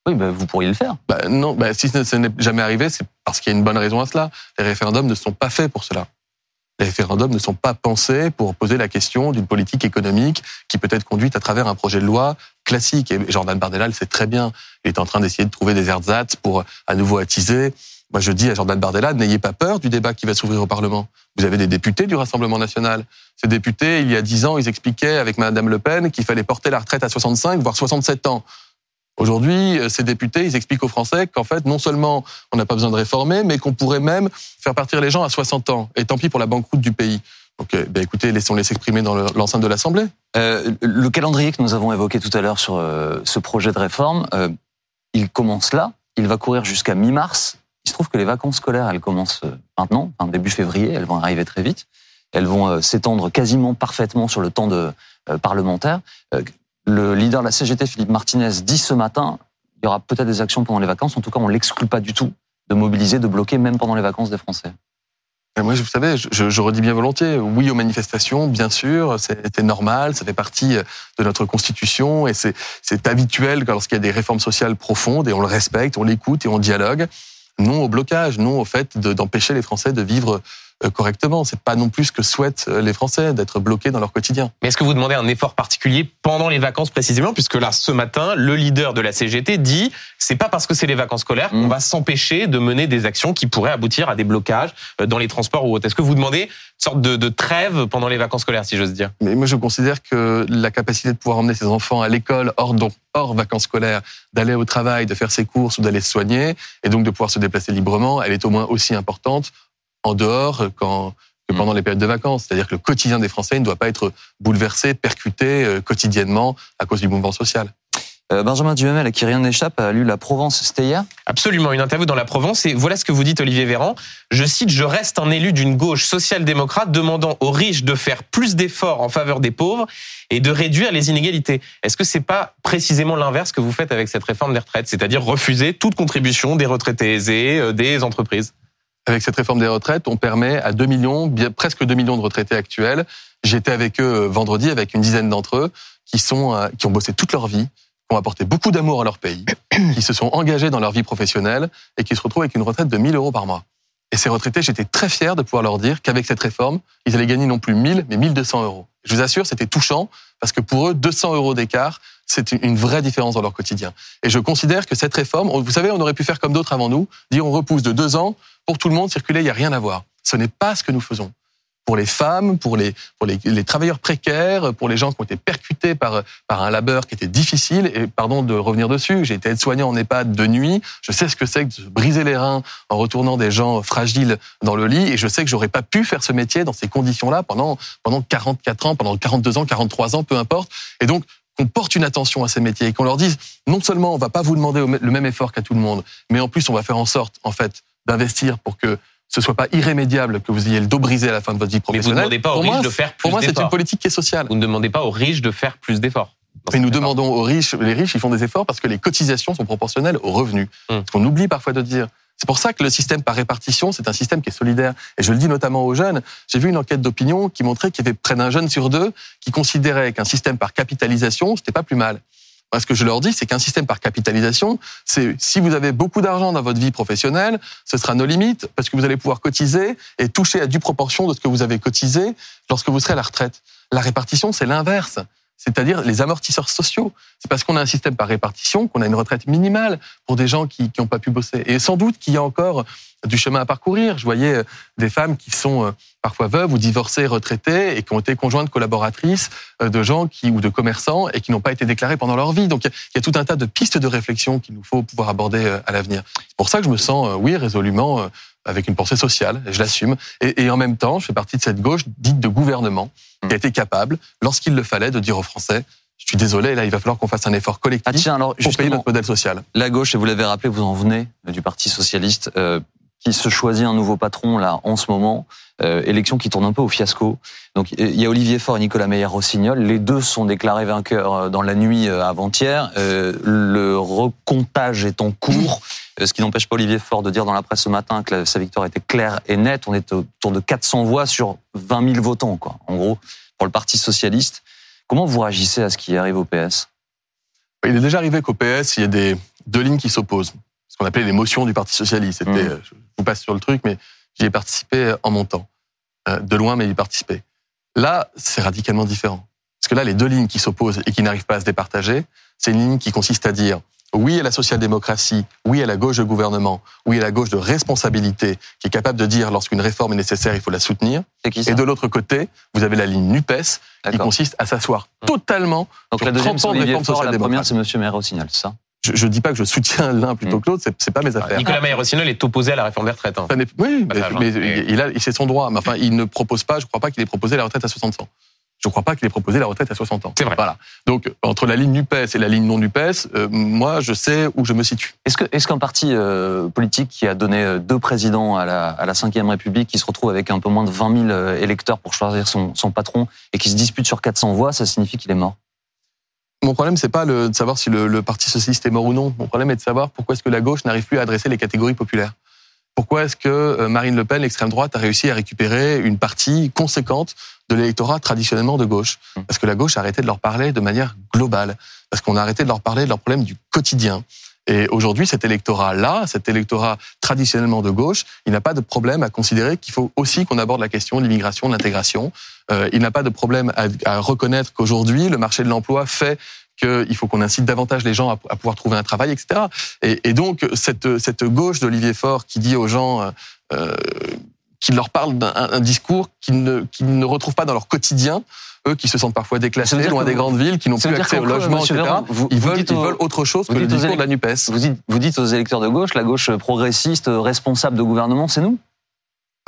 Oui, ben, vous pourriez le faire. Bah, non, bah, si ce n'est jamais arrivé, c'est parce qu'il y a une bonne raison à cela. Les référendums ne sont pas faits pour cela. Les référendums ne sont pas pensés pour poser la question d'une politique économique qui peut être conduite à travers un projet de loi classique. Et Jordan Bardella le sait très bien. Il est en train d'essayer de trouver des ersatz pour à nouveau attiser. Moi, je dis à Jordan Bardella, n'ayez pas peur du débat qui va s'ouvrir au Parlement. Vous avez des députés du Rassemblement national. Ces députés, il y a dix ans, ils expliquaient avec Madame Le Pen qu'il fallait porter la retraite à 65, voire 67 ans. Aujourd'hui, euh, ces députés, ils expliquent aux Français qu'en fait, non seulement on n'a pas besoin de réformer, mais qu'on pourrait même faire partir les gens à 60 ans. Et tant pis pour la banqueroute du pays. Donc, euh, ben, écoutez, laissons-les s'exprimer dans le- l'enceinte de l'Assemblée. Euh, le calendrier que nous avons évoqué tout à l'heure sur euh, ce projet de réforme, euh, il commence là, il va courir jusqu'à mi-mars. Il se trouve que les vacances scolaires, elles commencent euh, maintenant, enfin, début février, elles vont arriver très vite. Elles vont s'étendre quasiment parfaitement sur le temps de, parlementaire. Le leader de la CGT, Philippe Martinez, dit ce matin, il y aura peut-être des actions pendant les vacances. En tout cas, on l'exclut pas du tout de mobiliser, de bloquer, même pendant les vacances des Français. Et moi, vous savez, je, je- redis bien volontiers, oui aux manifestations, bien sûr, c'était normal, ça fait partie euh, de notre constitution et c'est habituel lorsqu'il y a des réformes sociales profondes et on le respecte, on l'écoute et on dialogue. Non au blocage, non au fait de- d'empêcher les Français de vivre correctement. C'est pas non plus ce que souhaitent euh, les Français, d'être bloqués dans leur quotidien. Mais est-ce que vous demandez un effort particulier pendant les vacances précisément Puisque là, ce matin, le leader de la CGT dit c'est pas parce que c'est les vacances scolaires qu'on Mm. va s'empêcher de mener des actions qui pourraient aboutir à des blocages euh, dans les transports ou autres. Est-ce que vous demandez une sorte de, de trêve pendant les vacances scolaires, si j'ose dire? Mais moi, je considère que la capacité de pouvoir emmener ses enfants à l'école hors, donc, hors vacances scolaires, d'aller au travail, de faire ses courses ou d'aller se soigner, et donc de pouvoir se déplacer librement, elle est au moins aussi importante en dehors qu'en- que Mm. pendant les périodes de vacances. C'est-à-dire que le quotidien des Français ne doit pas être bouleversé, percuté euh, quotidiennement à cause du mouvement social. Euh, Benjamin Duhamel, à qui rien n'échappe, a lu La Provence, c'était hier Absolument, une interview dans la Provence. Et voilà ce que vous dites, Olivier Véran. Je cite, je reste un élu d'une gauche social-démocrate demandant aux riches de faire plus d'efforts en faveur des pauvres et de réduire les inégalités. Est-ce que c'est pas précisément l'inverse que vous faites avec cette réforme des retraites? C'est-à-dire refuser toute contribution des retraités aisés, euh, des entreprises? Avec cette réforme des retraites, on permet à 2 millions, bien, presque 2 millions de retraités actuels. J'étais avec eux euh, vendredi, avec une dizaine d'entre eux, qui sont, euh, qui ont bossé toute leur vie, qui ont apporté beaucoup d'amour à leur pays, qui se sont engagés dans leur vie professionnelle et qui se retrouvent avec une retraite de 1000 euros par mois. Et ces retraités, j'étais très fier de pouvoir leur dire qu'avec cette réforme, ils allaient gagner non plus 1000, mais 1200 euros. Je vous assure, c'était touchant parce que pour eux, 200 euros d'écart, c'est une- vraie différence dans leur quotidien. Et je considère que cette réforme, vous savez, on aurait pu faire comme d'autres avant nous, dire on repousse de deux ans pour tout le monde circuler, il n'y a rien à voir. Ce n'est pas ce que nous faisons. Pour les femmes, pour les, pour les, les travailleurs précaires, pour les gens qui ont été percutés par, par un labeur qui était difficile, et pardon de revenir dessus, j'ai été aide-soignant en EHPAD de nuit, je sais ce que c'est que de se briser les reins en retournant des gens fragiles dans le lit, et je sais que j'aurais pas pu faire ce métier dans ces conditions-là pendant, pendant 44 ans, pendant 42 ans, 43 ans, peu importe. Et donc, qu'on porte une attention à ces métiers et qu'on leur dise non seulement on va pas vous demander le même effort qu'à tout le monde, mais en plus on va faire en sorte en fait d'investir pour que ce soit pas irrémédiable que vous ayez le dos brisé à la fin de votre vie Mais vous ne professionnelle. demandez pas aux pour moi, riches de faire plus pour moi, c'est une d'efforts. politique qui est sociale. Vous ne demandez pas aux riches de faire plus d'efforts. Mais nous demandons aux riches, les riches, ils font des efforts parce que les cotisations sont proportionnelles aux revenus. Hum. Ce qu'on oublie parfois de dire. C'est pour ça que le système par répartition, c'est un système qui est solidaire. Et je le dis notamment aux jeunes. J'ai vu une enquête d'opinion qui montrait qu'il y avait près d'un jeune sur deux qui considérait qu'un système par capitalisation, c'était pas plus mal. Moi, ce que je leur dis, c'est qu'un système par capitalisation, c'est si vous avez beaucoup d'argent dans votre vie professionnelle, ce sera nos limites parce que vous allez pouvoir cotiser et toucher à due proportion de ce que vous avez cotisé lorsque vous serez à la retraite. La répartition, c'est l'inverse. C'est-à-dire les amortisseurs sociaux. C'est parce qu'on a un système par répartition qu'on a une retraite minimale pour des gens qui n'ont pas pu bosser. Et sans doute qu'il y a encore du chemin à parcourir. Je voyais euh, des femmes qui sont euh, parfois veuves ou divorcées, retraitées et qui ont été conjointes collaboratrices euh, de gens qui ou de commerçants et qui n'ont pas été déclarés pendant leur vie. Donc il y a tout un tas de pistes de réflexion qu'il nous faut pouvoir aborder à l'avenir. C'est pour ça que je me sens, oui, résolument avec une pensée sociale, je l'assume. Et, et, en même temps, je fais partie de cette gauche dite de gouvernement qui a été capable, lorsqu'il le fallait, de dire aux Français je suis désolé, là, il va falloir qu'on fasse un effort collectif ah tiens, alors, pour payer notre modèle social. La gauche, et vous l'avez rappelé, vous en venez du Parti socialiste, euh, qui se choisit un nouveau patron là en ce moment. Euh, élection qui tourne un peu au fiasco. Donc il y a Olivier Faure et Nicolas Meyer-Rossignol. Les deux sont déclarés vainqueurs euh, dans la nuit euh, avant-hier. Euh, le recomptage est en cours. Ce qui n'empêche pas Olivier Faure de dire dans la presse ce matin que sa victoire était claire et nette. On est autour de 400 voix sur 20 000 votants, quoi. En gros, pour le Parti socialiste. Comment vous réagissez à ce qui arrive au PS Il est déjà arrivé qu'au PS, il y a des deux lignes qui s'opposent ce qu'on appelait les motions du Parti socialiste. C'était, mmh. je vous passe sur le truc, mais j'y ai participé en montant. Euh, de loin, mais y participer. Là, c'est radicalement différent. Parce que là, les deux lignes qui s'opposent et qui n'arrivent pas à se départager, c'est une ligne qui consiste à dire oui à la social-démocratie, oui à la gauche de gouvernement, oui à la gauche de responsabilité, qui est capable de dire lorsqu'une réforme est nécessaire, il faut la soutenir. Et de l'autre côté, vous avez la ligne NUPES, qui consiste à s'asseoir mmh. totalement Donc sur la deuxième, 30 ans de réforme social-démocratie. La première, c'est M. Maire au signal, c'est ça je, ne dis pas que je soutiens l'un plutôt que l'autre, c'est, pas mes affaires. Nicolas Mayer-Rossignol est opposé à la réforme des retraites. Hein. Oui, mais, il a, c'est son droit. Mais enfin, il ne propose pas. Je crois pas qu'il ait proposé la retraite à 60 ans. Je ne crois pas qu'il ait proposé la retraite à 60 ans. C'est vrai. Voilà. Donc, entre la ligne NUPES et la ligne non NUPES, euh, moi, je sais où je me situe. Est-ce, qu'un parti euh, politique qui a donné euh, deux présidents à la, à la 5e République, qui se retrouve avec un peu moins de 20 000 électeurs pour choisir son, son patron et qui se dispute sur 400 voix, ça signifie qu'il est mort? Mon problème, c'est pas le, de savoir si le, Parti socialiste est mort ou non. Mon problème est de savoir pourquoi est-ce que la gauche n'arrive plus à adresser les catégories populaires. Pourquoi est-ce que euh, Marine Le Pen, l'extrême droite, a réussi à récupérer une partie conséquente de l'électorat traditionnellement de gauche? Mmh. Parce que la gauche a arrêté de leur parler de manière globale. Parce qu'on a arrêté de leur parler de leurs problèmes du quotidien. Et aujourd'hui, cet électorat-là, cet électorat traditionnellement de gauche, il n'a pas de problème à considérer qu'il faut aussi qu'on aborde la question de l'immigration, de l'intégration. Euh, il n'a pas de problème à, à reconnaître qu'aujourd'hui, le marché de l'emploi fait qu'il faut qu'on incite davantage les gens à, à, pouvoir trouver un travail, etc. Et, et donc, cette, cette gauche d'Olivier Faure qui dit aux gens... Euh, euh qui leur parle d'un discours qu'ils ne, qu ne retrouvent pas dans leur quotidien, eux qui se sentent parfois déclassés, loin des grandes villes, qui n'ont plus accès au logement, etc. vous, ils, veulent, ils veulent autre chose que le discours de la NUPES. Vous dites, vous dites aux électeurs de gauche, la gauche progressiste, responsable de gouvernement, c'est nous?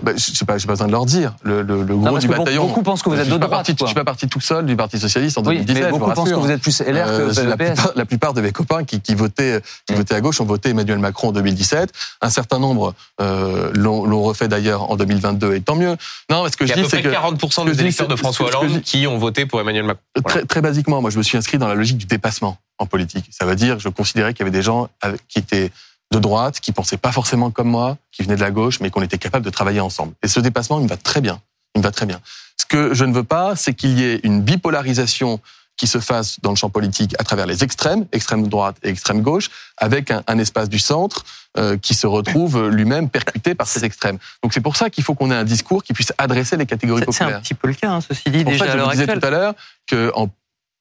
Bah, je sais pas, j'ai pas besoin de leur dire. Le, le, le gros du bataillon. Beaucoup pensent que vous êtes de droite. Je suis pas parti tout seul du Parti socialiste en oui, 2017. Mais beaucoup pensent que vous êtes plus LR que euh, la, plupart, la plupart de mes copains qui, qui votaient, qui mm. votaient à gauche ont voté Emmanuel Macron en 2017. Un certain nombre euh, l'ont refait d'ailleurs en 2022 et tant mieux. Non, parce que je dis c'est que 40% des électeurs de François Hollande qui ont voté pour Emmanuel Macron. Très, très basiquement, moi je me suis inscrit dans la logique du dépassement en politique. Ça veut dire, je considérais qu'il y avait des gens qui étaient de droite, qui pensaient pas forcément comme moi, qui venaient de la gauche, mais qu'on était capable de travailler ensemble. Et ce dépassement, il me va très bien. Il me va très bien. Ce que je ne veux pas, c'est qu'il y ait une bipolarisation qui se fasse dans le champ politique à travers les extrêmes, extrême droite et extrême gauche, avec un, un espace du centre euh, qui se retrouve lui-même percuté par ces extrêmes. Donc c'est pour ça qu'il faut qu'on ait un discours qui puisse adresser les catégories populaires. C'est un petit peu le cas, hein, ceci dit, déjà. Je disais tout à l'heure qu'en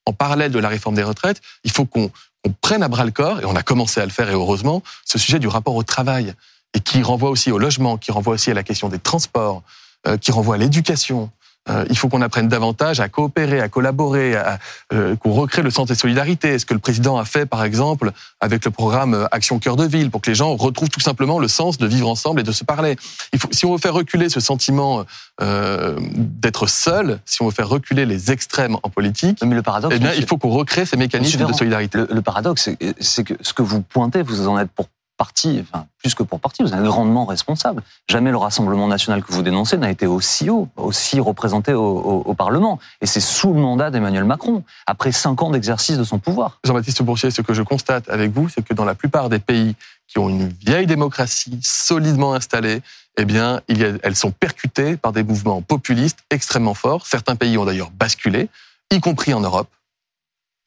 en parallèle de la réforme des retraites, il faut qu'on on prenne à bras le corps, et on a commencé à le faire, et heureusement, ce sujet du rapport au travail, et qui renvoie aussi au logement, qui renvoie aussi à la question des transports, euh, qui renvoie à l'éducation, euh, il faut qu'on apprenne davantage à coopérer, à collaborer, à, euh, qu'on recrée le sens des solidarités. Ce que le président a fait, par exemple, avec le programme euh, Action Cœur de Ville, pour que les gens retrouvent tout simplement le sens de vivre ensemble et de se parler. Il faut, si on veut faire reculer ce sentiment euh, d'être seul, si on veut faire reculer les extrêmes en politique, Mais le paradoxe, eh bien, il faut qu'on recrée ces mécanismes de solidarité. Le, le paradoxe, c'est que ce que vous pointez, vous en êtes pour parti, enfin, plus que pour parti, vous êtes grandement responsable. Jamais le Rassemblement national que vous dénoncez n'a été aussi haut, aussi représenté au, Parlement. Et c'est sous le mandat d'Emmanuel Macron, après cinq ans d'exercice de son pouvoir. Jean-Baptiste Bourchier, ce que je constate avec vous, c'est que dans la plupart des pays qui ont une vieille démocratie solidement installée, eh bien, elles sont percutées par des mouvements populistes extrêmement forts. Certains pays ont d'ailleurs basculé, y compris en Europe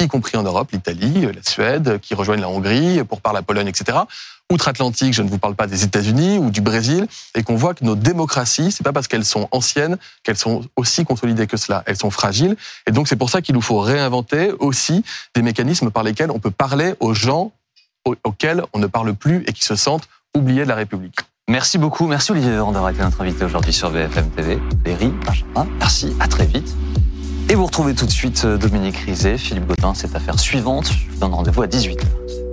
y compris en Europe, l'Italie, la Suède, qui rejoignent la Hongrie, pour par la Pologne, etc. outre-Atlantique, je ne vous parle pas des États-Unis ou du Brésil, et qu'on voit que nos démocraties, c'est pas parce qu'elles sont anciennes qu'elles sont aussi consolidées que cela. Elles sont fragiles, et donc c'est pour ça qu'il nous faut réinventer aussi des mécanismes par lesquels on peut parler aux gens auxquels on ne parle plus et qui se sentent oubliés de la République. Merci beaucoup. Merci Olivier Véran d'avoir été notre invité aujourd'hui sur BFM TV. Benjamin, merci. À très vite. Et vous retrouvez tout de suite euh, Dominique Rizet, Philippe Gautin, cette affaire suivante. Je vous donne rendez-vous à 18h.